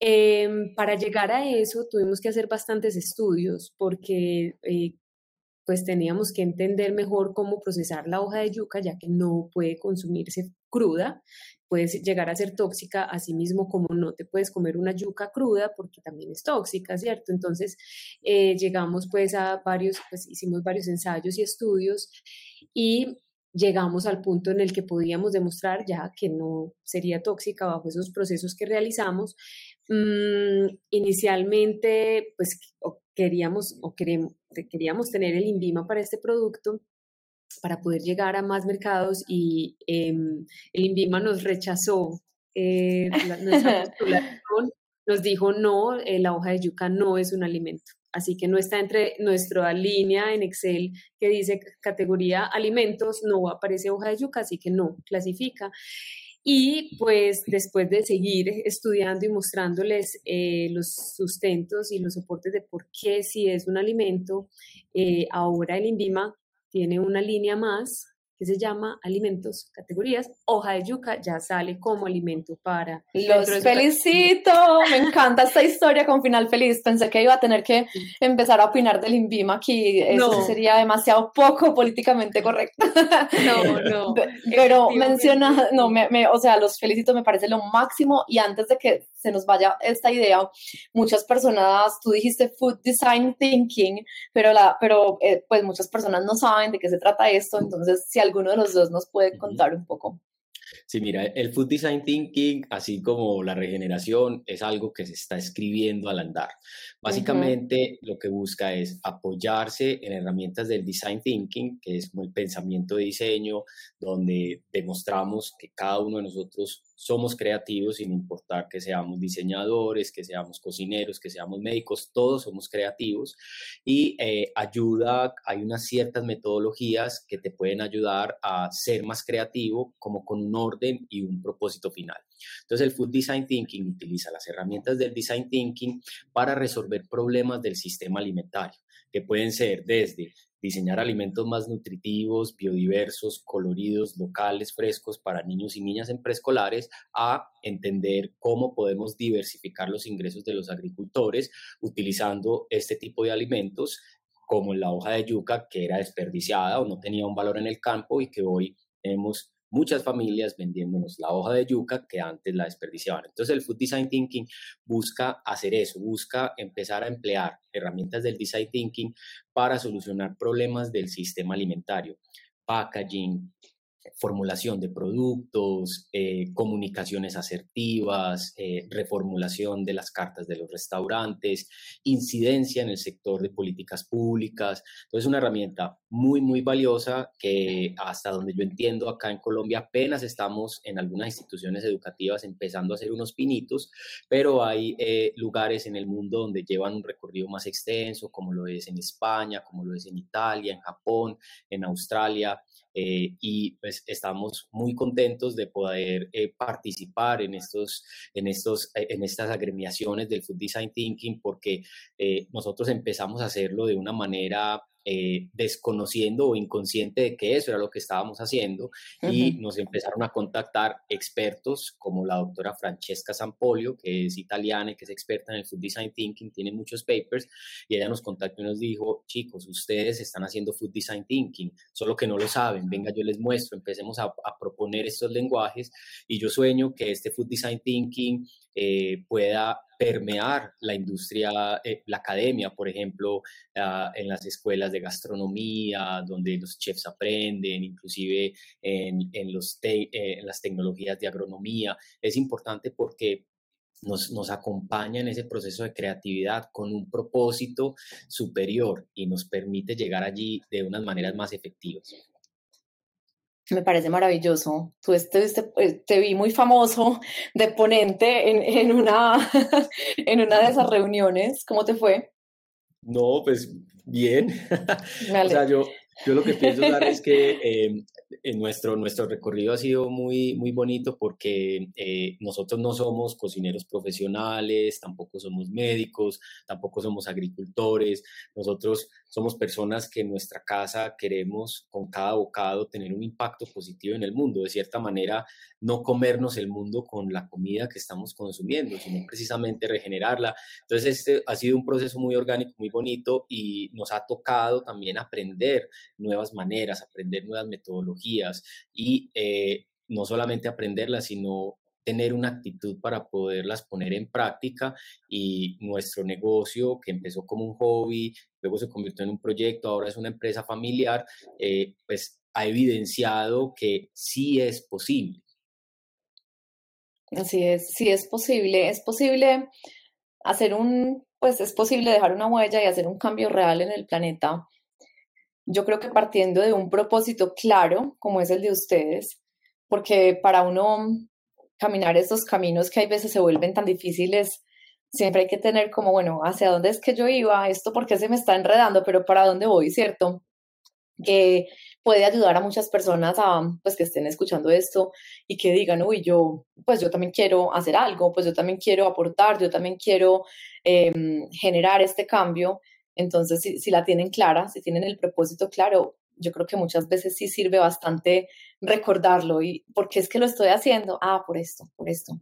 Em, para llegar a eso tuvimos que hacer bastantes estudios porque eh, pues teníamos que entender mejor cómo procesar la hoja de yuca, ya que no puede consumirse cruda, puede llegar a ser tóxica, así mismo como no te puedes comer una yuca cruda porque también es tóxica, ¿cierto? Entonces eh, llegamos pues a varios, pues hicimos varios ensayos y estudios y llegamos al punto en el que podíamos demostrar ya que no sería tóxica bajo esos procesos que realizamos. Mm, inicialmente, pues queríamos o queremos, queríamos tener el INVIMA para este producto para poder llegar a más mercados y em, el INVIMA nos rechazó eh, nuestra postulación, nos dijo no, eh, la hoja de yuca no es un alimento. Así que no está entre nuestra línea en Excel que dice categoría alimentos, no aparece hoja de yuca, así que no clasifica. Y pues después de seguir estudiando y mostrándoles eh, los sustentos y los soportes de por qué si es un alimento, eh, ahora el INVIMA tiene una línea más que se llama alimentos, categorías. Hoja de yuca ya sale como alimento para... Los felicito, me encanta esta historia con final feliz. Pensé que iba a tener que empezar a opinar del INVIMA aquí, eso sería demasiado poco políticamente correcto. No, no. Pero menciona, no, me, me, o sea, los felicito, me parece lo máximo y antes de que se nos vaya esta idea, muchas personas, tú dijiste food design thinking, pero, la, pero eh, pues muchas personas no saben de qué se trata esto, entonces si alguno de los dos nos puede contar un poco. Sí, mira, el Food Design Thinking, así como la regeneración, es algo que se está escribiendo al andar. Básicamente lo que busca es apoyarse en herramientas del Design Thinking, que es como el pensamiento de diseño, donde demostramos que cada uno de nosotros somos creativos sin importar que seamos diseñadores, que seamos cocineros, que seamos médicos, todos somos creativos y eh, ayuda, hay unas ciertas metodologías que te pueden ayudar a ser más creativo como con un orden y un propósito final. Entonces el Food Design Thinking utiliza las herramientas del Design Thinking para resolver problemas del sistema alimentario que pueden ser desde diseñar alimentos más nutritivos, biodiversos, coloridos, locales, frescos para niños y niñas en preescolares, a entender cómo podemos diversificar los ingresos de los agricultores utilizando este tipo de alimentos como la hoja de yuca que era desperdiciada o no tenía un valor en el campo y que hoy tenemos muchas familias vendiéndonos la hoja de yuca que antes la desperdiciaban. Entonces el Food Design Thinking busca hacer eso, busca empezar a emplear herramientas del Design Thinking para solucionar problemas del sistema alimentario, packaging, formulación de productos, eh, comunicaciones asertivas, eh, reformulación de las cartas de los restaurantes, incidencia en el sector de políticas públicas. Entonces, una herramienta muy, muy valiosa que hasta donde yo entiendo acá en Colombia apenas estamos en algunas instituciones educativas empezando a hacer unos pinitos, pero hay eh, lugares en el mundo donde llevan un recorrido más extenso, como lo es en España, como lo es en Italia, en Japón, en Australia. Eh, y pues estamos muy contentos de poder eh, participar en, estos, en, estos, eh, en estas agremiaciones del Food Design Thinking porque nosotros empezamos a hacerlo de una manera eh, desconociendo o inconsciente de que eso era lo que estábamos haciendo y nos empezaron a contactar expertos como la doctora Francesca Sampolio, que es italiana y que es experta en el Food Design Thinking, tiene muchos papers y ella nos contactó y nos dijo, chicos, ustedes están haciendo Food Design Thinking, solo que no lo saben, venga, yo les muestro, empecemos a, a proponer estos lenguajes y yo sueño que este Food Design Thinking eh, pueda permear la industria, eh, la academia, por ejemplo, ah, en las escuelas de gastronomía, donde los chefs aprenden, inclusive eh, en las tecnologías de agronomía. Es importante porque nos, nos, acompaña en ese proceso de creatividad con un propósito superior y nos permite llegar allí de unas maneras más efectivas. Me parece maravilloso. Tú estuviste, eh, te vi muy famoso de ponente en, en, una, en una de esas reuniones. ¿Cómo te fue? No, pues bien. o sea, yo, yo lo que pienso dar es que eh, en nuestro, nuestro recorrido ha sido muy, muy bonito porque eh, nosotros no somos cocineros profesionales, tampoco somos médicos, tampoco somos agricultores, nosotros somos personas que en nuestra casa queremos con cada bocado tener un impacto positivo en el mundo, de cierta manera no comernos el mundo con la comida que estamos consumiendo, sino precisamente regenerarla. Entonces este ha sido un proceso muy orgánico, muy bonito y nos ha tocado también aprender nuevas maneras, aprender nuevas metodologías y eh, no solamente aprenderlas, sino tener una actitud para poderlas poner en práctica y nuestro negocio que empezó como un hobby, luego se convirtió en un proyecto, ahora es una empresa familiar, eh, pues ha evidenciado que sí es posible. Así es, sí es posible, es posible hacer un, pues es posible dejar una huella y hacer un cambio real en el planeta yo creo que partiendo de un propósito claro, como es el de ustedes, porque para uno caminar estos caminos que hay veces se vuelven tan difíciles, siempre hay que tener como, bueno, ¿hacia dónde es que yo iba? Esto porque se me está enredando, pero ¿para dónde voy? ¿Cierto? Que puede ayudar a muchas personas a, pues, que estén escuchando esto y que digan, uy, yo, pues yo también quiero hacer algo, pues yo también quiero aportar, yo también quiero em, generar este cambio. Entonces, si, la tienen clara, si tienen el propósito claro, yo creo que muchas veces sí sirve bastante recordarlo. ¿Y por qué es que lo estoy haciendo? Ah, por esto, por esto.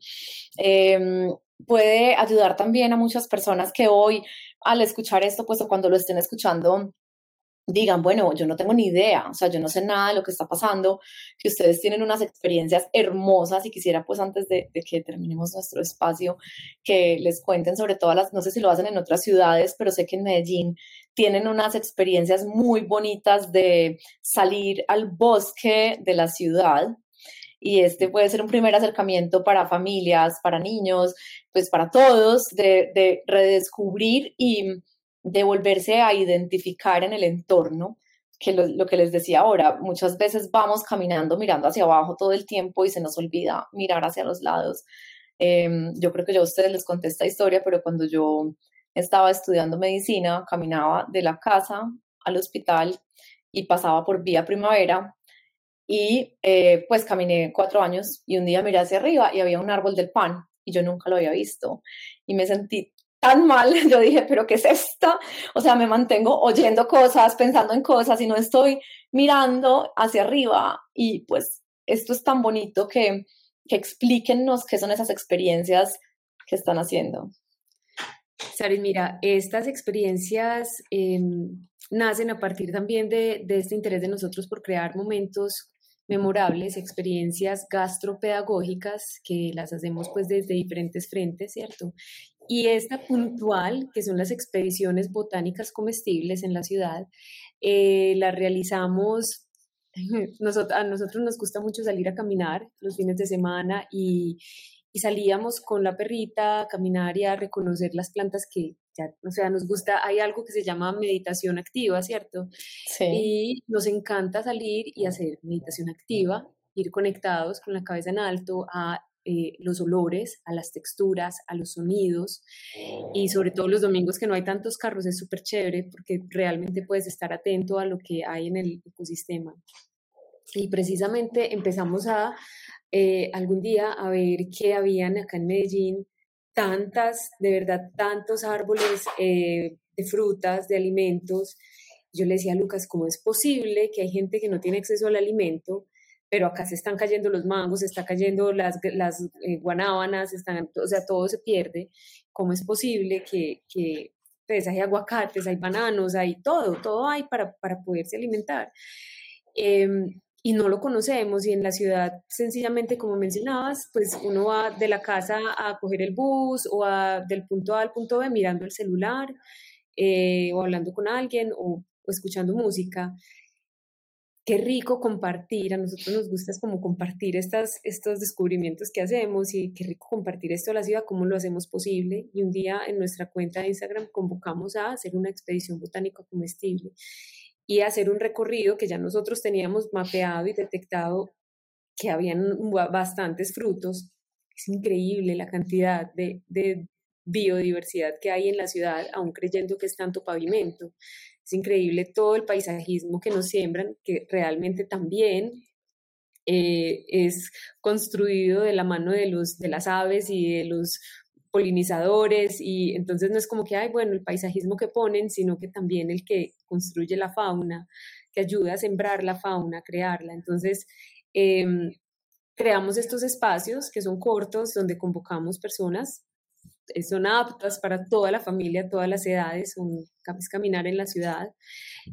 Em, puede ayudar también a muchas personas que hoy, al escuchar esto, pues o cuando lo estén escuchando, digan, bueno, yo no tengo ni idea, o sea, yo no sé nada de lo que está pasando, que ustedes tienen unas experiencias hermosas y quisiera pues antes de, que terminemos nuestro espacio, que les cuenten sobre todas las, no sé si lo hacen en otras ciudades, pero sé que en Medellín tienen unas experiencias muy bonitas de salir al bosque de la ciudad. Y este puede ser un primer acercamiento para familias, para niños, pues para todos, de, de redescubrir y de volverse a identificar en el entorno, que lo, que les decía ahora, muchas veces vamos caminando mirando hacia abajo todo el tiempo y se nos olvida mirar hacia los lados. Em, yo creo que yo a ustedes les conté esta historia, pero cuando yo estaba estudiando medicina, caminaba de la casa al hospital y pasaba por vía primavera y eh, pues caminé cuatro años y un día miré hacia arriba y había un árbol del pan y yo nunca lo había visto y me sentí tan mal, yo dije, pero ¿qué es esto? O sea, me mantengo oyendo cosas, pensando en cosas y no estoy mirando hacia arriba y pues esto es tan bonito que, que explíquennos qué son esas experiencias que están haciendo. Sari, mira, estas experiencias em, nacen a partir también de, de este interés de nosotros por crear momentos memorables, experiencias gastropedagógicas que las hacemos pues desde diferentes frentes, ¿cierto? Y esta puntual, que son las expediciones botánicas comestibles en la ciudad, eh, la realizamos, a nosotros nos gusta mucho salir a caminar los fines de semana y, y salíamos con la perrita a caminar y a reconocer las plantas que ya, o sea, nos gusta, hay algo que se llama meditación activa, ¿cierto? Sí. Y nos encanta salir y hacer meditación activa, ir conectados con la cabeza en alto a eh, los olores, a las texturas, a los sonidos y sobre todo los domingos que no hay tantos carros es súper chévere porque realmente puedes estar atento a lo que hay en el ecosistema. Y precisamente empezamos a eh, algún día a ver qué habían acá en Medellín tantas, de verdad, tantos árboles eh, de frutas, de alimentos. Yo le decía a Lucas, ¿cómo es posible que hay gente que no tiene acceso al alimento pero acá se están cayendo los mangos, se están cayendo las, las eh, guanábanas, están, o sea, todo se pierde. ¿Cómo es posible que, que pues, hay aguacates, hay bananos, hay todo, todo hay para, para poderse alimentar? Em, y no lo conocemos y en la ciudad sencillamente como mencionabas pues uno va de la casa a coger el bus o del punto A al punto B mirando el celular eh, o hablando con alguien o, o, escuchando música qué rico compartir, a nosotros nos gusta como compartir estos descubrimientos que hacemos y qué rico compartir esto a la ciudad, cómo lo hacemos posible. Y un día en nuestra cuenta de Instagram convocamos a hacer una expedición botánica comestible y hacer un recorrido que ya nosotros teníamos mapeado y detectado que habían bastantes frutos. Es increíble la cantidad de, de biodiversidad que hay en la ciudad, aún creyendo que es tanto pavimento. Es increíble todo el paisajismo que nos siembran, que realmente también eh, es construido de la mano de, los, de las aves y de los polinizadores y entonces no es como que hay, bueno, el paisajismo que ponen, sino que también el que construye la fauna, que ayuda a sembrar la fauna, a crearla. Entonces, em, creamos estos espacios que son cortos, donde convocamos personas son aptas para toda la familia, todas las edades, un, es caminar en la ciudad.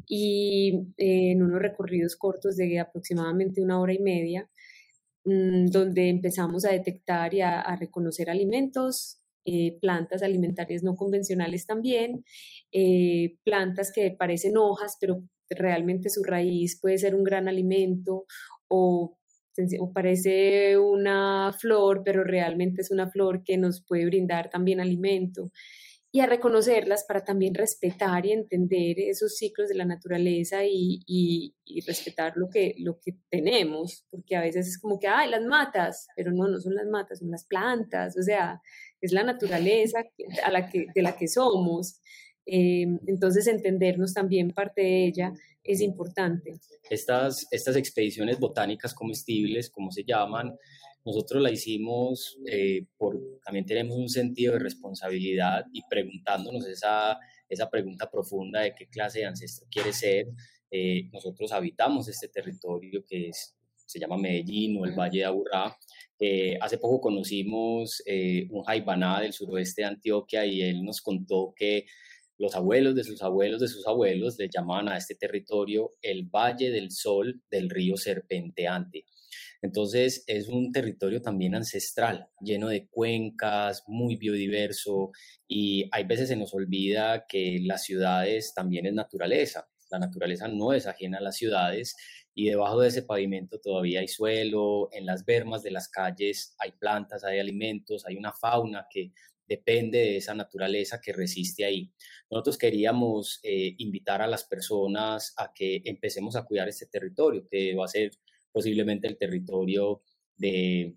Y eh, en unos recorridos cortos de aproximadamente una hora y media, mm, donde empezamos a detectar y a, reconocer alimentos, eh, plantas alimentarias no convencionales también, plantas que parecen hojas, pero realmente su raíz puede ser un gran alimento o parece una flor, pero realmente es una flor que nos puede brindar también alimento y a reconocerlas para también respetar y entender esos ciclos de la naturaleza y, y, respetar lo que, lo que tenemos, porque a veces es como que, ay, las matas, pero no, no son las matas, son las plantas, o sea, es la naturaleza a la que, de la que somos. Eh, entonces, entendernos también parte de ella es importante. Estas, estas expediciones botánicas comestibles, como se llaman, nosotros la hicimos eh, por, también tenemos un sentido de responsabilidad y preguntándonos esa, esa pregunta profunda de qué clase de ancestro quiere ser. Eh, nosotros habitamos este territorio que es, se llama Medellín o el Valle de Aburrá. Eh, hace poco conocimos un jaibaná del suroeste de Antioquia y él nos contó que los abuelos de sus abuelos de sus abuelos le llamaban a este territorio el Valle del Sol del río Serpenteante. Entonces es un territorio también ancestral, lleno de cuencas, muy biodiverso y hay veces se nos olvida que las ciudades también es naturaleza. La naturaleza no es ajena a las ciudades y debajo de ese pavimento todavía hay suelo, en las bermas de las calles hay plantas, hay alimentos, hay una fauna que depende de esa naturaleza que resiste ahí. Nosotros queríamos eh, invitar a las personas a que empecemos a cuidar este territorio, que va a ser posiblemente el territorio de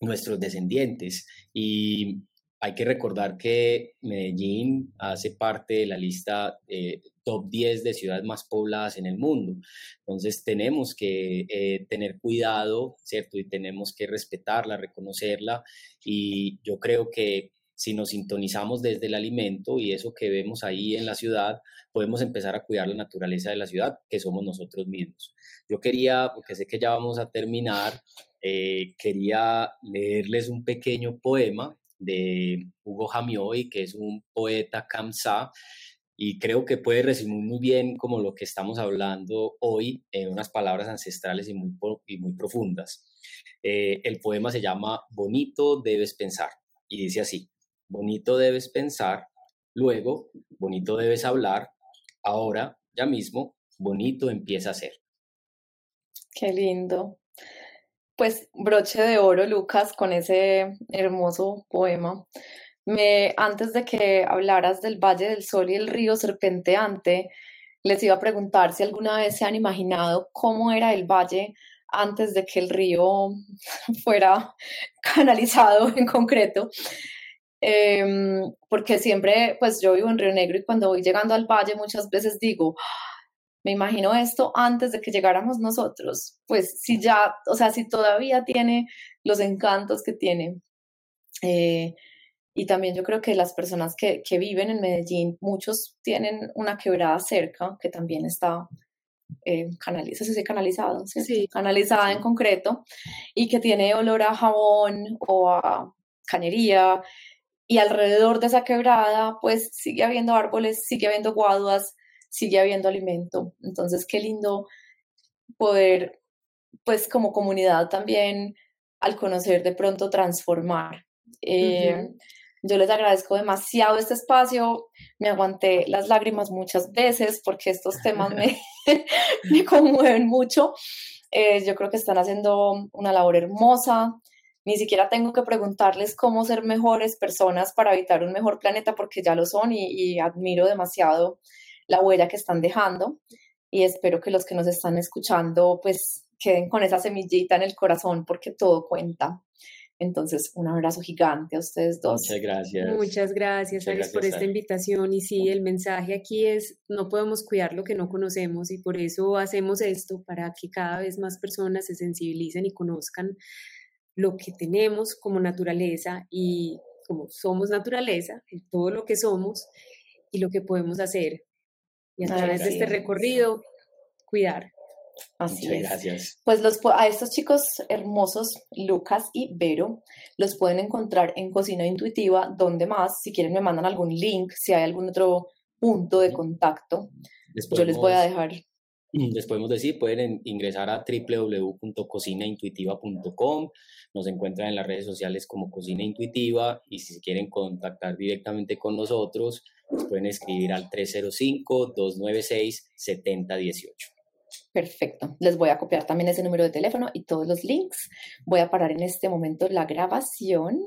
nuestros descendientes. Y hay que recordar que Medellín hace parte de la lista eh, top 10 de ciudades más pobladas en el mundo. Entonces tenemos que eh, tener cuidado, ¿cierto? Y tenemos que respetarla, reconocerla. Y yo creo que si nos sintonizamos desde el alimento y eso que vemos ahí en la ciudad, podemos empezar a cuidar la naturaleza de la ciudad, que somos nosotros mismos. Yo quería, porque sé que ya vamos a terminar, eh, quería leerles un pequeño poema de Hugo Jamioy, que es un poeta kamsá, y creo que puede resumir muy bien como lo que estamos hablando hoy en unas palabras ancestrales y muy, y muy profundas. Eh, el poema se llama Bonito debes pensar y dice así, bonito debes pensar, luego bonito debes hablar, ahora, ya mismo, bonito empieza a ser. Qué lindo. Pues broche de oro, Lucas, con ese hermoso poema. Me, antes de que hablaras del Valle del Sol y el río serpenteante, les iba a preguntar si alguna vez se han imaginado cómo era el valle antes de que el río fuera canalizado en concreto. Em, porque siempre, pues yo vivo en Río Negro y cuando voy llegando al valle muchas veces digo, me imagino esto antes de que llegáramos nosotros. Pues si ya, o sea, si todavía tiene los encantos que tiene. Eh, y también yo creo que las personas que, que, viven en Medellín, muchos tienen una quebrada cerca que también está eh, canalizado, canalizado, ¿sí? canalizada en concreto, y que tiene olor a jabón o a cañería, y alrededor de esa quebrada, pues sigue habiendo árboles, sigue habiendo guaduas, sigue habiendo alimento. Entonces, qué lindo poder, pues como comunidad también, al conocer de pronto transformar. Eh, yo les agradezco demasiado este espacio, me aguanté las lágrimas muchas veces porque estos temas me, me conmueven mucho. Eh, yo creo que están haciendo una labor hermosa. Ni siquiera tengo que preguntarles cómo ser mejores personas para habitar un mejor planeta porque ya lo son y, y admiro demasiado la huella que están dejando y espero que los que nos están escuchando pues queden con esa semillita en el corazón porque todo cuenta. Entonces, un abrazo gigante a ustedes dos. Muchas gracias. Muchas gracias, Alice, por esta invitación. Y sí, el mensaje aquí es, no podemos cuidar lo que no conocemos y por eso hacemos esto, para que cada vez más personas se sensibilicen y conozcan lo que tenemos como naturaleza y como somos naturaleza, todo lo que somos y lo que podemos hacer. Y a través de este recorrido, cuidar. Así es. Gracias. Pues los, a estos chicos hermosos, Lucas y Vero, los pueden encontrar en Cocina Intuitiva, donde más, si quieren me mandan algún link, si hay algún otro punto de contacto, yo les voy a dejar. Les podemos decir, pueden ingresar a www.cocinaintuitiva.com, nos encuentran en las redes sociales como Cocina Intuitiva y si quieren contactar directamente con nosotros, pueden escribir al 305-296-7018. Perfecto. Les voy a copiar también ese número de teléfono y todos los links. Voy a parar en este momento la grabación.